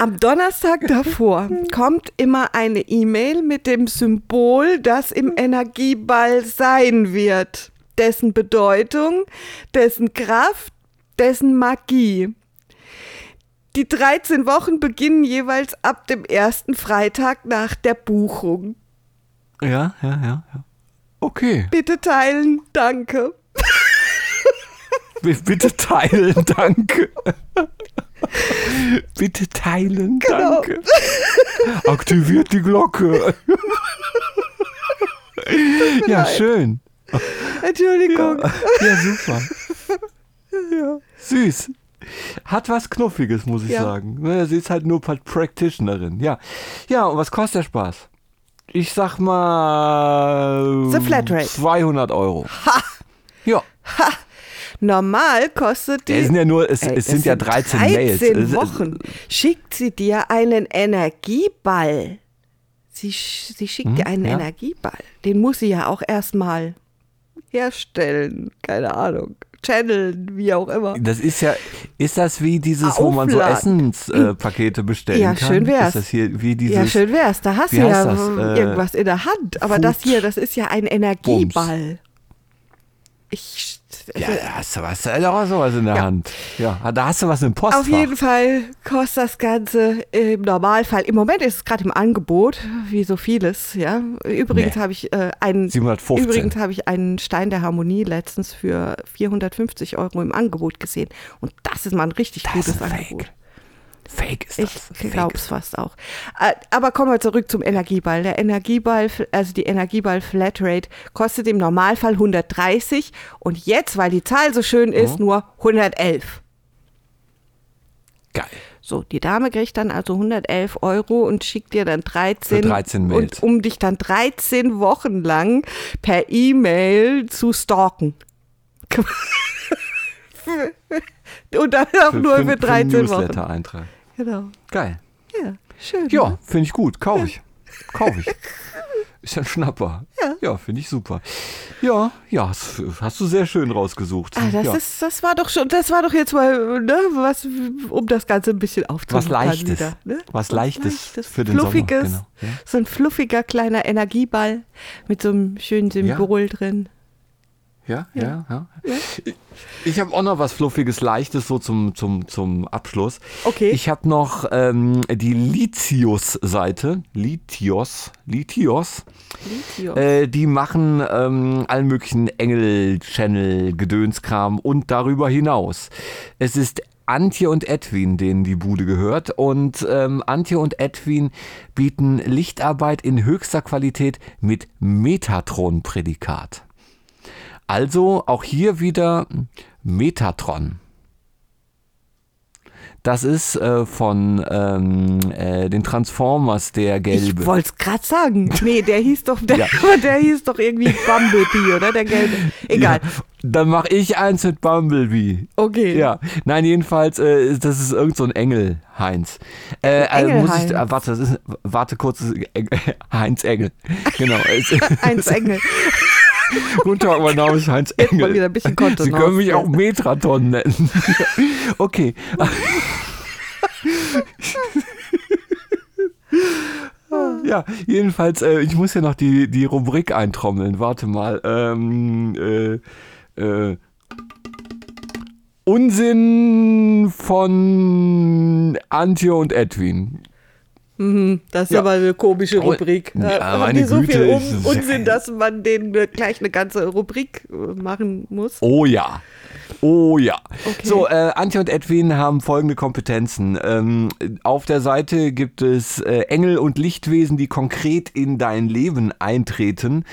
Am Donnerstag davor kommt immer eine E-Mail mit dem Symbol, das im Energieball sein wird. Dessen Bedeutung, dessen Kraft, dessen Magie. Die 13 Wochen beginnen jeweils ab dem ersten Freitag nach der Buchung. Ja, ja, ja, ja. Okay. Bitte teilen, danke. Bitte teilen, danke. Bitte teilen, Genau. danke. Aktiviert die Glocke. ja, schön. Entschuldigung. Ja, super. Ja. Süß. Hat was Knuffiges, muss ich Ja. sagen. Ne, Sie ist halt nur Pra- Practitionerin. Ja. Ja, und was kostet der Spaß? Ich sag mal. The Flatrate. 200 Euro. Ha! Ja. Normal kostet die. Es sind ja nur, es, Ey, es sind ja 13, Mails. 13 Es- Wochen. Schickt sie dir einen Energieball. Sie, sie schickt dir einen Hm, ja. Energieball. Den muss sie ja auch erstmal herstellen. Keine Ahnung. Channeln, wie auch immer. Das ist ja, ist das wie dieses, wo man so Aufladen. Essenspakete äh, bestellen Ja, kann? schön wär's. Ist das hier wie dieses, ja, schön wär's. Da hast du ja das? äh, irgendwas in der Hand. Aber das Food- hier, das ist ja ein Energieball. Ich. Ja, da hast du was, da hast du was in der Ja. Hand. Ja, da hast du was im Postfach. Auf jeden Fall kostet das Ganze im Normalfall, im Moment ist es gerade im Angebot, wie so vieles, ja. Übrigens Nee. habe ich äh, einen 715. Übrigens habe ich einen Stein der Harmonie letztens für 450 Euro im Angebot gesehen. Und das ist mal ein richtig Das gutes Angebot. Fake. Ist Ich das. Fake glaube es fast auch. Äh, Aber kommen wir zurück zum Energieball. Der Energieball, also die Energieball Flatrate, kostet im Normalfall 130 und jetzt, weil die Zahl so schön ist, Mhm. nur 111. Geil. So, die Dame kriegt dann also 111 Euro und schickt dir dann 13, Für 13 Mails. und um dich dann 13 Wochen lang per E-Mail zu stalken. und dann auch nur für, 13 Wochen. Newsletter-Eintrag. Genau. Geil. Ja, schön. Ja, ne? finde ich gut. Kaufe ich. Kaufe ich. Ist ja ein Schnapper. Ja. Ja, finde ich super. Ja, ja, hast du sehr schön rausgesucht. Ah, das, ja. ist, das war doch schon, das war doch jetzt mal, ne, was, um das Ganze ein bisschen aufzunehmen. Was Leichtes. Wieder, ne? Was Leichtes für den Fluffiges, Sommer, genau, ja. so ein fluffiger kleiner Energieball mit so einem schönen Symbol drin. Ja, ja, ja. Ich, ich habe auch noch was Fluffiges, Leichtes so zum, zum, zum Abschluss. Okay. Ich habe noch ähm, die Lithios-Seite. Lithios. Lithios. Lithium. Äh, die machen ähm, allen möglichen Engel-Channel, Gedönskram und darüber hinaus. Es ist Antje und Edwin, denen die Bude gehört. Und ähm, Antje und Edwin bieten Lichtarbeit in höchster Qualität mit Metatron-Prädikat. Also auch hier wieder Metatron. Das ist äh, von ähm, äh, den Transformers der gelbe. Ich wollte es gerade sagen. Nee, der hieß doch, der, Ja. der hieß doch irgendwie Bumblebee, oder? Der gelbe. Egal. Ja, dann mache ich eins mit Bumblebee. Okay. Ja, nein, jedenfalls, äh, das ist irgend so ein Engel, Heinz. Äh, äh, muss ich, äh, warte, das ist, warte kurz, Heinz Engel. Genau. Eins Engel. Guten Tag, mein Name ist Heinz Jetzt mal Engel. wieder ein bisschen Kontenance. Sie können mich auch Metraton nennen. Ja, jedenfalls, äh, ich muss ja noch die, die Rubrik eintrommeln. Warte mal. Ähm, äh, äh, Unsinn von Antje und Edwin. Mhm, das ist Ja. aber eine komische Rubrik. ja, haben die so Güte, viel um Unsinn, dass man denen gleich eine ganze Rubrik äh, machen muss? Oh ja. Oh ja. Okay. So, äh, Antje und Edwin haben folgende Kompetenzen. Ähm, auf der Seite gibt es äh, Engel und Lichtwesen, die konkret in dein Leben eintreten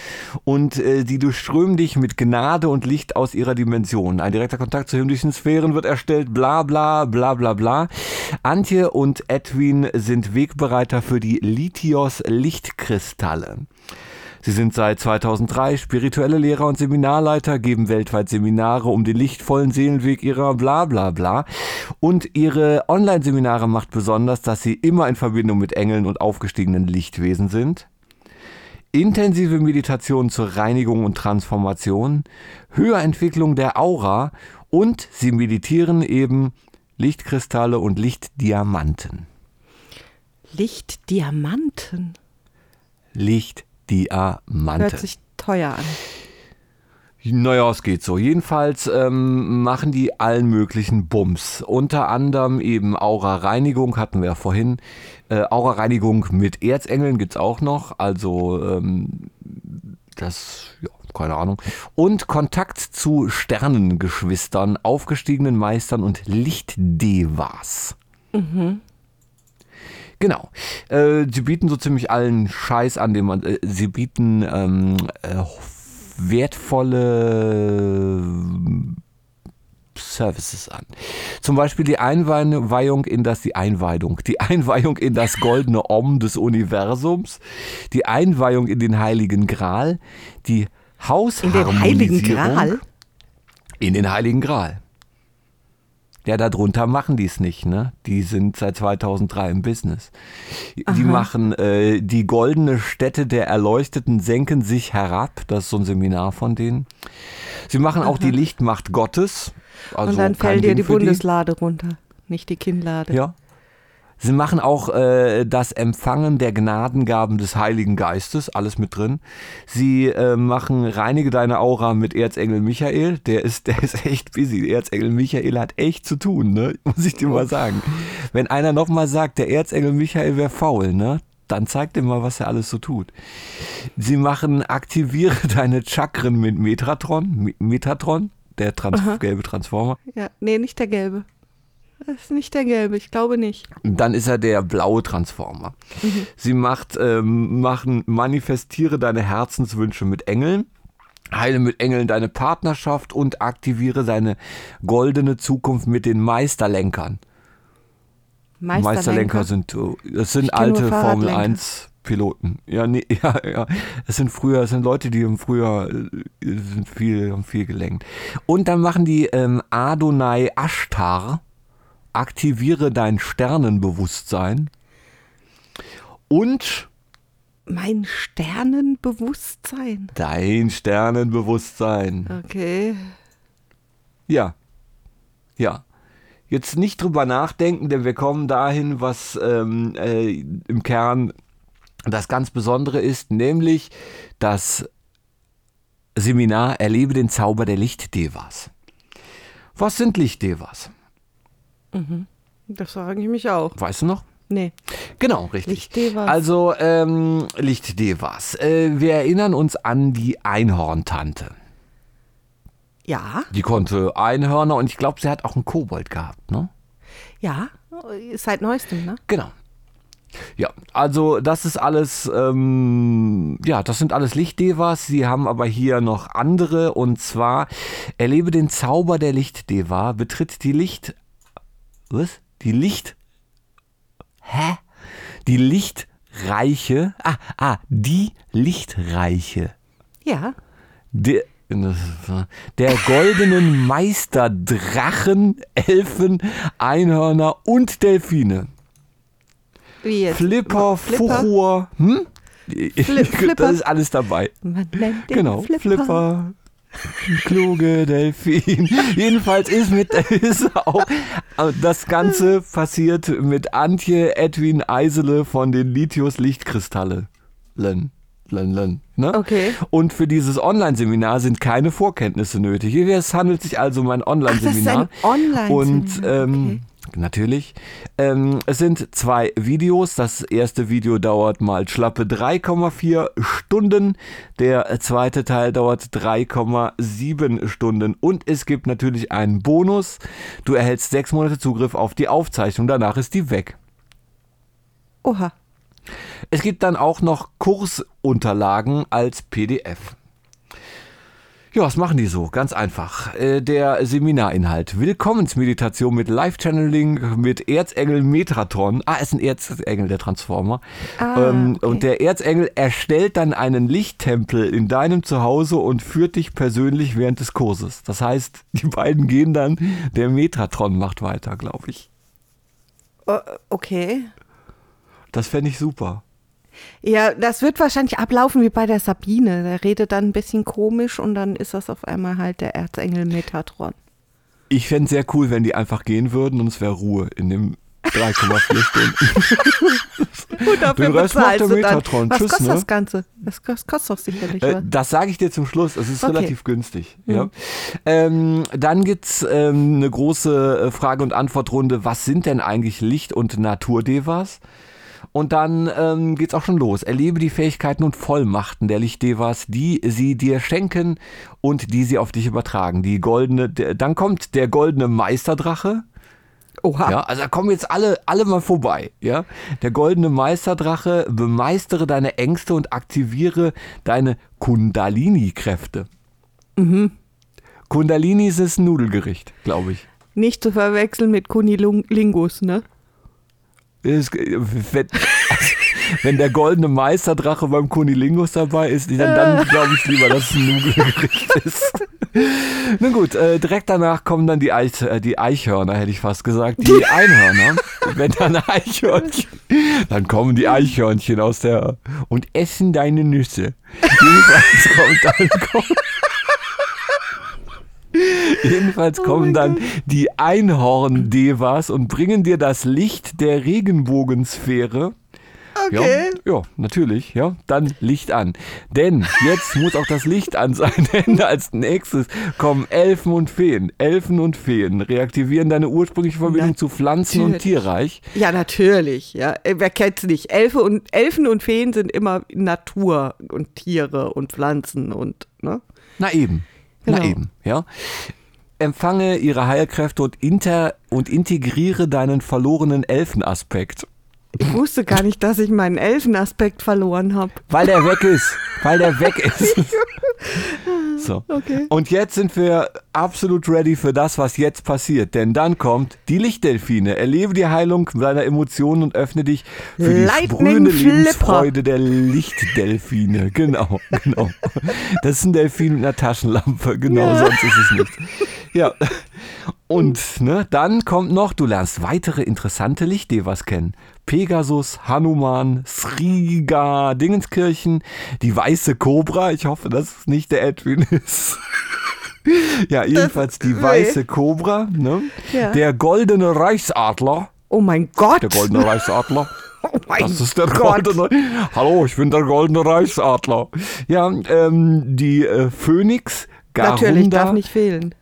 und äh, die durchströmen dich mit Gnade und Licht aus ihrer Dimension. Ein direkter Kontakt zu himmlischen Sphären wird erstellt, bla bla bla bla bla. Antje und Edwin sind Wegbereiter für die Lithios Lichtkristalle. Sie sind seit 2003 spirituelle Lehrer und Seminarleiter, geben weltweit Seminare um den lichtvollen Seelenweg ihrer bla bla bla. Und ihre Online-Seminare macht besonders, dass sie immer in Verbindung mit Engeln und aufgestiegenen Lichtwesen sind. Intensive Meditation zur Reinigung und Transformation, Höherentwicklung der Aura und sie meditieren eben Lichtkristalle und Lichtdiamanten. Lichtdiamanten. Lichtdiamanten. Hört sich teuer an. Naja, es geht so. Jedenfalls ähm, machen die allen möglichen Bums. Unter anderem eben Aura-Reinigung, hatten wir ja vorhin. Äh, Aura-Reinigung mit Erzengeln gibt's auch noch. Also ähm, das, ja, keine Ahnung. Und Kontakt zu Sternengeschwistern, aufgestiegenen Meistern und Lichtdevas. Mhm. Genau. Äh, sie bieten so ziemlich allen Scheiß an, den man. Äh, sie bieten ähm, äh, wertvolle Services an. Zum Beispiel die Einweihung in das, die Einweihung, die Einweihung in das goldene Om des Universums, die Einweihung in den Heiligen Gral, die In Hausharmonisierung. den Heiligen Gral? In den Heiligen Gral. Ja, darunter machen die es nicht, ne? Die sind seit 2003 im Business. Die Aha. machen äh, die goldene Stätte der Erleuchteten senken sich herab. Das ist so ein Seminar von denen. Sie machen auch die Lichtmacht Gottes. Also Und dann fällt dir die Bundeslade runter, nicht die Kinnlade. Ja. Sie machen auch äh, das Empfangen der Gnadengaben des Heiligen Geistes, alles mit drin. Sie äh, machen Reinige deine Aura mit Erzengel Michael. Der ist, der ist echt busy. Erzengel Michael hat echt zu tun, ne? Muss ich dir mal sagen. Wenn einer nochmal sagt, der Erzengel Michael wäre faul, ne? Dann zeigt ihm mal, was er alles so tut. Sie machen Aktiviere deine Chakren mit Metatron, Metatron, der Trans gelbe Transformer. Ja, nee, nicht der gelbe. Das ist nicht der gelbe, ich glaube nicht. Dann ist er der blaue Transformer. Mhm. Sie macht, ähm, machen, manifestiere deine Herzenswünsche mit Engeln. Heile mit Engeln deine Partnerschaft und aktiviere deine goldene Zukunft mit den Meisterlenkern. Meisterlenker. Meisterlenker sind, äh, das sind alte Formel Fahrradlenker. 1 Piloten. Ja, nee, ja, ja. Es sind früher, es sind Leute, die im Frühjahr äh, sind viel, haben viel gelenkt. Und dann machen die ähm, Adonai Ashtar. Aktiviere dein Sternenbewusstsein. Und Mein Sternenbewusstsein. dein Sternenbewusstsein. Okay. Ja. Ja. Jetzt nicht drüber nachdenken, denn wir kommen dahin, was ähm, äh, im Kern das ganz Besondere ist, nämlich das Seminar Erlebe den Zauber der Lichtdevas. Was sind Lichtdevas? Mhm. Das frage ich mich auch. Weißt du noch? Nee. Genau, richtig. Lichtdevas. Also ähm, Lichtdevas. Äh, wir erinnern uns an die Einhorntante. Ja, Die konnte Einhörner und ich glaube, sie hat auch einen Kobold gehabt, ne? ja, seit neuestem, ne? Genau. Ja, also das ist alles, ähm, ja, das sind alles Lichtdevas. Sie haben aber hier noch andere und zwar erlebe den Zauber der Lichtdeva, betritt die Licht, was? Die Licht, hä? Die Lichtreiche, ah, ah, die Lichtreiche. Ja. Der, der goldenen Meister Drachen, Elfen, Einhörner und Delfine. Wie jetzt? Flipper, Flipper? Fuchur, hm? Fli- Flipper. Das ist alles dabei. Man nennt den Genau, Flipper. Flipper. Kluge Delfin. Jedenfalls ist mit ist auch das Ganze passiert mit Antje Edwin Eisele von den Lithius Lichtkristalle. Len. Len, len, ne? Okay. Und für dieses Online-Seminar sind keine Vorkenntnisse nötig. Es handelt sich also um ein Online-Seminar. Ach, das ist ein Online-Seminar. Und ähm, natürlich. Ähm, es sind zwei Videos. Das erste Video dauert mal schlappe 3,4 Stunden. Der zweite Teil dauert 3,7 Stunden. Und es gibt natürlich einen Bonus. Du erhältst sechs Monate Zugriff auf die Aufzeichnung. Danach ist die weg. Oha. Es gibt dann auch noch Kursunterlagen als PDF. Ja, was machen die so? Ganz einfach. Äh, Der Seminarinhalt. Willkommensmeditation mit Live-Channeling, mit Erzengel Metratron. Ah, ist ein Erzengel, der Transformer. Ah, Ähm, okay. Und der Erzengel erstellt dann einen Lichttempel in deinem Zuhause und führt dich persönlich während des Kurses. Das heißt, die beiden gehen dann, der Metratron macht weiter, glaube ich. O- Okay. Das fände ich super. Ja, das wird wahrscheinlich ablaufen wie bei der Sabine. Der redet dann ein bisschen komisch und dann ist das auf einmal halt der Erzengel Metatron. Ich fände es sehr cool, wenn die einfach gehen würden und es wäre Ruhe in dem 3,4 Stunden. Und dafür Den Rest macht der. Metatron. Was Tschüss, kostet ne? das Ganze? Das kostet, doch sicherlich Äh, was. das sage ich dir zum Schluss. Es ist Okay. relativ günstig. Mhm. Ja. Ähm, dann gibt es ähm, eine große äh, Frage- und Antwortrunde. Was sind denn eigentlich Licht- und Naturdevas? Und dann ähm, geht's auch schon los. Erlebe die Fähigkeiten und Vollmachten der Lichtdevas, die sie dir schenken und die sie auf dich übertragen. Die goldene, der, dann kommt der goldene Meisterdrache. Oha. Ja, also da kommen jetzt alle, alle mal vorbei. Ja? Der goldene Meisterdrache, bemeistere deine Ängste und aktiviere deine Kundalini-Kräfte. Mhm. Kundalini ist ein Nudelgericht, glaube ich. Nicht zu verwechseln mit Kunilingus, ne? Es- Wenn, wenn der goldene Meisterdrache beim Kunilingus dabei ist, dann, dann glaube ich lieber, dass es ein Nudelgericht ist. Na gut, äh, direkt danach kommen dann die, Eich, äh, die Eichhörner, hätte ich fast gesagt. Die Einhörner. wenn dann Eichhörnchen, dann kommen die Eichhörnchen aus der und essen deine Nüsse. Jedenfalls kommt dann kommt, Jedenfalls kommen dann die Einhorn-Devas und bringen dir das Licht der Regenbogensphäre. Okay. Ja, ja, natürlich, ja. Dann Licht an. Denn jetzt muss auch das Licht an sein, denn als nächstes kommen Elfen und Feen. Elfen und Feen reaktivieren deine ursprüngliche Verbindung zu Pflanzen und Natürlich. Tierreich. Ja, natürlich. Ja, Äh, wer kennt's nicht? Elfe und, Elfen und Feen sind immer Natur und Tiere und Pflanzen und, ne? Na eben, na Genau. eben, ja. Empfange ihre Heilkräfte und, inter und integriere deinen verlorenen Elfenaspekt. Ich wusste gar nicht, dass ich meinen Elfenaspekt verloren habe. Weil der weg ist. Weil der weg ist. So. Okay. Und jetzt sind wir absolut ready für das, was jetzt passiert. Denn dann kommt die Lichtdelfine. Erlebe die Heilung deiner Emotionen und öffne dich für die Lightning sprühende Flipper. Lebensfreude der Lichtdelfine. Genau, genau. Das ist ein Delfin mit einer Taschenlampe. Genau, Ja. sonst ist es nicht. Ja. Und ne, dann kommt noch, du lernst weitere interessante Lichtdevas kennen. Pegasus, Hanuman, Sriga, Dingenskirchen, die weiße Kobra. Ich hoffe, dass es nicht der Edwin ist. ja, jedenfalls die weiße Kobra, ne? Ja. Der goldene Reichsadler. Oh mein Gott. Der goldene Reichsadler. Oh mein Das ist der Gott. goldene. Hallo, ich bin der goldene Reichsadler. Ja, ähm, die äh, Phönix, Garunda, Natürlich, darf nicht fehlen.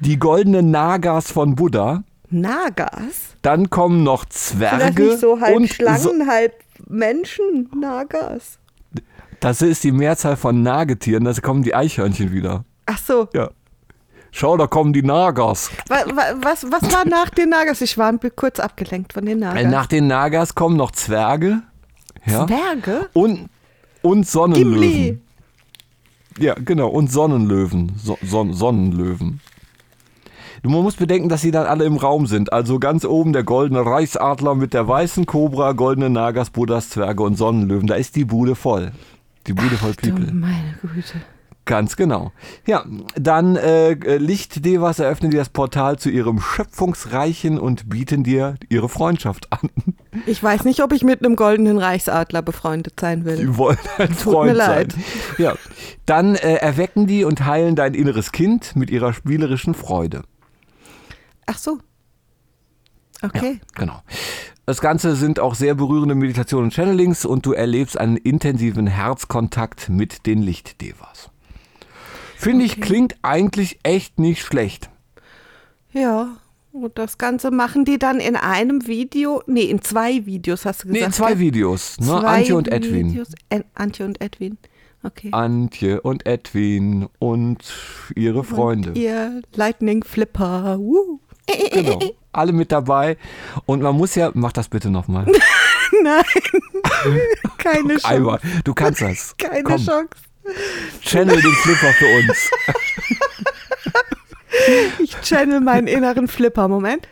die goldenen Nagas von Buddha. Nagas? Dann kommen noch Zwerge nicht so halb und Schlangen, halb Menschen? Nagas. das ist die Mehrzahl von Nagetieren, da kommen die Eichhörnchen wieder. Ach so. Ja. Schau, da kommen die Nagas. Wa- wa- Was, was war nach den Nagas? Ich war ein bisschen kurz abgelenkt von den Äh, Nagas. Nach den Nagas kommen noch Zwerge. Ja. Zwerge? Und, und Sonnenlöwen. Gimli. Ja, genau. Und Sonnenlöwen. So, Son Sonnenlöwen. Man muss bedenken, dass sie dann alle im Raum sind. Also ganz oben der goldene Reichsadler mit der weißen Kobra, goldene Nagas, Buddhas, Zwerge und Sonnenlöwen. Da ist die Bude voll. Die Bude voll Du People. meine Güte. Ganz genau. Ja, dann äh, Lichtdevas eröffnen dir das Portal zu ihrem Schöpfungsreichen und bieten dir ihre Freundschaft an. Ich weiß nicht, ob ich mit einem goldenen Reichsadler befreundet sein will. Die wollen ein mir Freund sein. leid. Ja. Dann äh, erwecken die und heilen dein inneres Kind mit ihrer spielerischen Freude. Ach so. Okay. Genau. Das Ganze sind auch sehr berührende Meditationen und Channelings und du erlebst einen intensiven Herzkontakt mit den Lichtdevas. Finde ich, klingt eigentlich echt nicht schlecht. Ja. Und das Ganze machen die dann in einem Video, nee, in zwei Videos, hast du gesagt. Nee, zwei gell? Videos. Ne? Zwei Antje und Edwin. Videos. Antje und Edwin. Okay. Antje und Edwin und ihre Freunde. Ihr Lightning Flipper. Woo. Genau. Alle mit dabei. Und man muss ja, mach das bitte nochmal. Nein. Keine Chance. Einmal. Du kannst das. Keine Komm, Chance. Channel den Flipper für uns. Ich channel meinen inneren Flipper. Moment.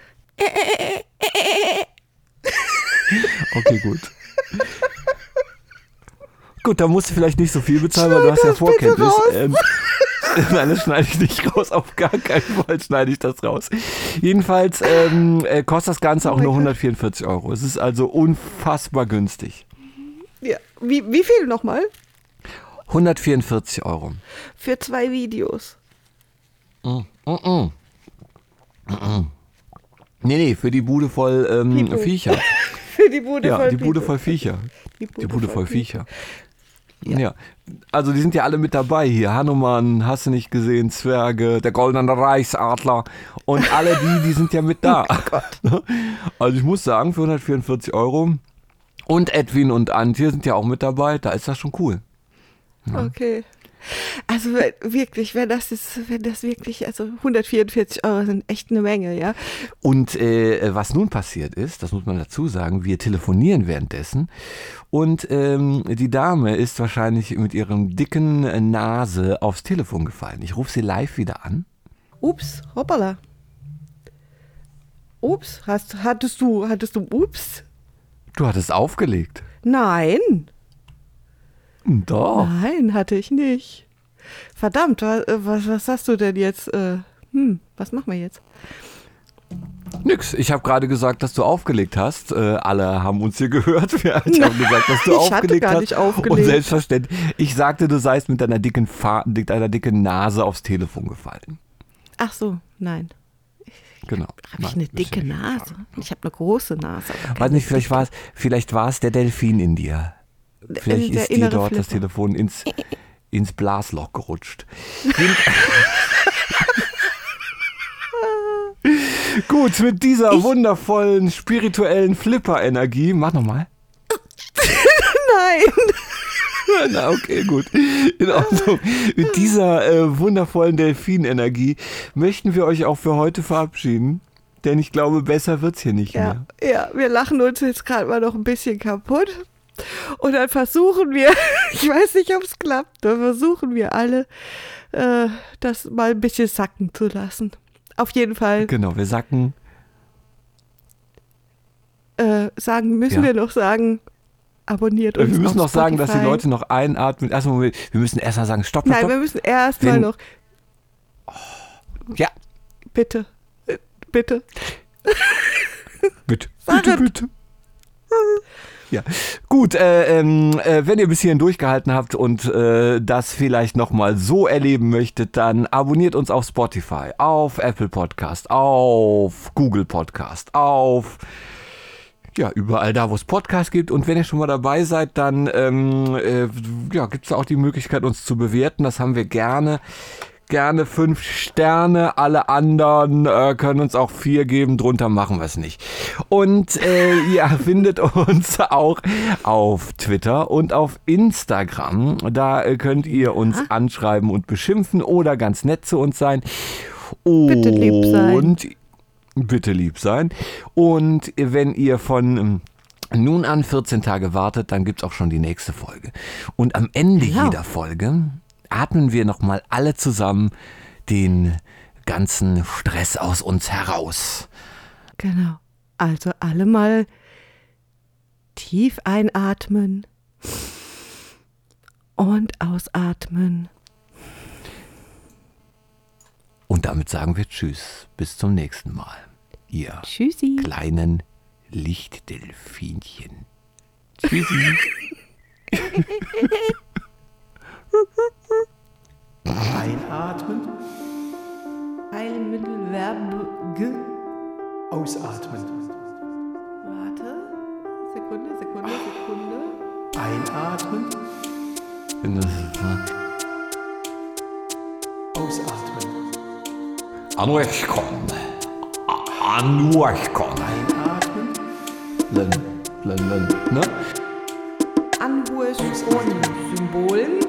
Okay, gut. Gut, da musst du vielleicht nicht so viel bezahlen, weil du hast ja Vorkenntnis. Ähm, Nein, das schneide ich nicht raus. Auf gar keinen Fall schneide ich das raus. Jedenfalls ähm, äh, kostet das Ganze auch nur Gott. 144 Euro. Es ist also unfassbar günstig. Ja. Wie, wie viel nochmal? 144 Euro. Für zwei Videos. Mm, mm, mm. Mm, mm. Nee, nee, für die Bude voll ähm. Viecher. Für die Bude Ja, voll die Bude voll Viecher. Die Die Bude voll Viecher. Ja. Also die sind ja alle mit dabei hier. Hanuman, hast du nicht gesehen, Zwerge, der goldene Reichsadler und alle die, die sind ja mit da. also ich muss sagen, für 144 Euro und Edwin und Antje sind ja auch mit dabei, da ist das schon cool. Okay. Also wirklich, wenn das ist, wenn das wirklich, also 144 Euro sind echt eine Menge, ja. Und äh, was nun passiert ist, das muss man dazu sagen, wir telefonieren währenddessen und ähm, die Dame ist wahrscheinlich mit ihrem dicken Nase aufs Telefon gefallen. Ich rufe sie live wieder an. Ups, hoppala. Ups, hast, hattest du, hattest du Ups? Du hattest aufgelegt. Nein, Doch. nein, hatte ich nicht. Verdammt, äh, was, was hast du denn jetzt? Äh, hm, was machen wir jetzt? Nix. Ich habe gerade gesagt, dass du aufgelegt hast. Äh, alle haben uns hier gehört. Ich habe gesagt, dass du Ich hatte aufgelegt gar hast. nicht aufgelegt. Und selbstverständlich. Ich sagte, du seist mit deiner dicken, Fa deiner dicken Nase aufs Telefon gefallen. Ach so, nein. Genau. Habe ich eine dicke Nase? Ich habe eine große Nase. Weiß nicht, vielleicht dicke. war es, vielleicht war es der Delfin in dir. Vielleicht der ist dir dort das Flipper. Telefon ins, ins Blasloch gerutscht. Gut, mit dieser wundervollen spirituellen Flipper-Energie. Mach nochmal. Nein. Na, okay, gut. In Ordnung. Mit dieser äh, wundervollen Delfin-Energie möchten wir euch auch für heute verabschieden. Denn ich glaube, besser wird's hier nicht Ja, mehr. ja, wir lachen uns jetzt gerade mal noch ein bisschen kaputt. Und dann versuchen wir, ich weiß nicht, ob es klappt, dann versuchen wir alle, äh, das mal ein bisschen sacken zu lassen. Auf jeden Fall Genau, wir sacken. äh, sagen, müssen Ja. wir noch sagen, abonniert Äh, uns. Wir müssen noch sagen, dass die. Leute noch einatmen. Erstmal, Moment, wir müssen erstmal sagen, stopp, stopp, Nein, wir müssen erstmal Wenn- noch, Ja, bitte, äh, bitte. bitte, bitte, es. bitte. Ja, gut, äh, ähm, äh, wenn ihr bis hierhin durchgehalten habt und äh, das vielleicht nochmal so erleben möchtet, dann abonniert uns auf Spotify, auf Apple Podcast, auf Google Podcast, auf ja, überall da, wo es Podcasts gibt. Und wenn ihr schon mal dabei seid, dann ähm, äh, ja, gibt es auch die Möglichkeit, uns zu bewerten. Das haben wir gerne. Gerne fünf Sterne, alle anderen äh, können uns auch vier geben, drunter machen wir es nicht. Und äh, ihr findet uns auch auf Twitter und auf Instagram. Da äh, könnt ihr uns anschreiben und beschimpfen oder ganz nett zu uns sein. Bitte lieb sein. Und bitte lieb sein. Und wenn ihr von ähm, nun an 14 Tage wartet, dann gibt's auch schon die nächste Folge. Und am Ende Genau. jeder Folge atmen wir nochmal alle zusammen den ganzen Stress aus uns heraus. Genau. Also alle mal tief einatmen und ausatmen. Und damit sagen wir Tschüss. Bis zum nächsten Mal. Ihr Tschüssi. kleinen Lichtdelfinchen. Tschüssi. Einatmen, Heilmittelverb. G. ausatmen. Sekunde, Sekunde, Sekunde. Einatmen, ausatmen. Anuashkon. Anuashkon. Einatmen, Len, len, len, ne? Anruhe von Symbolen.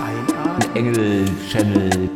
einatmen, Engel, Channel,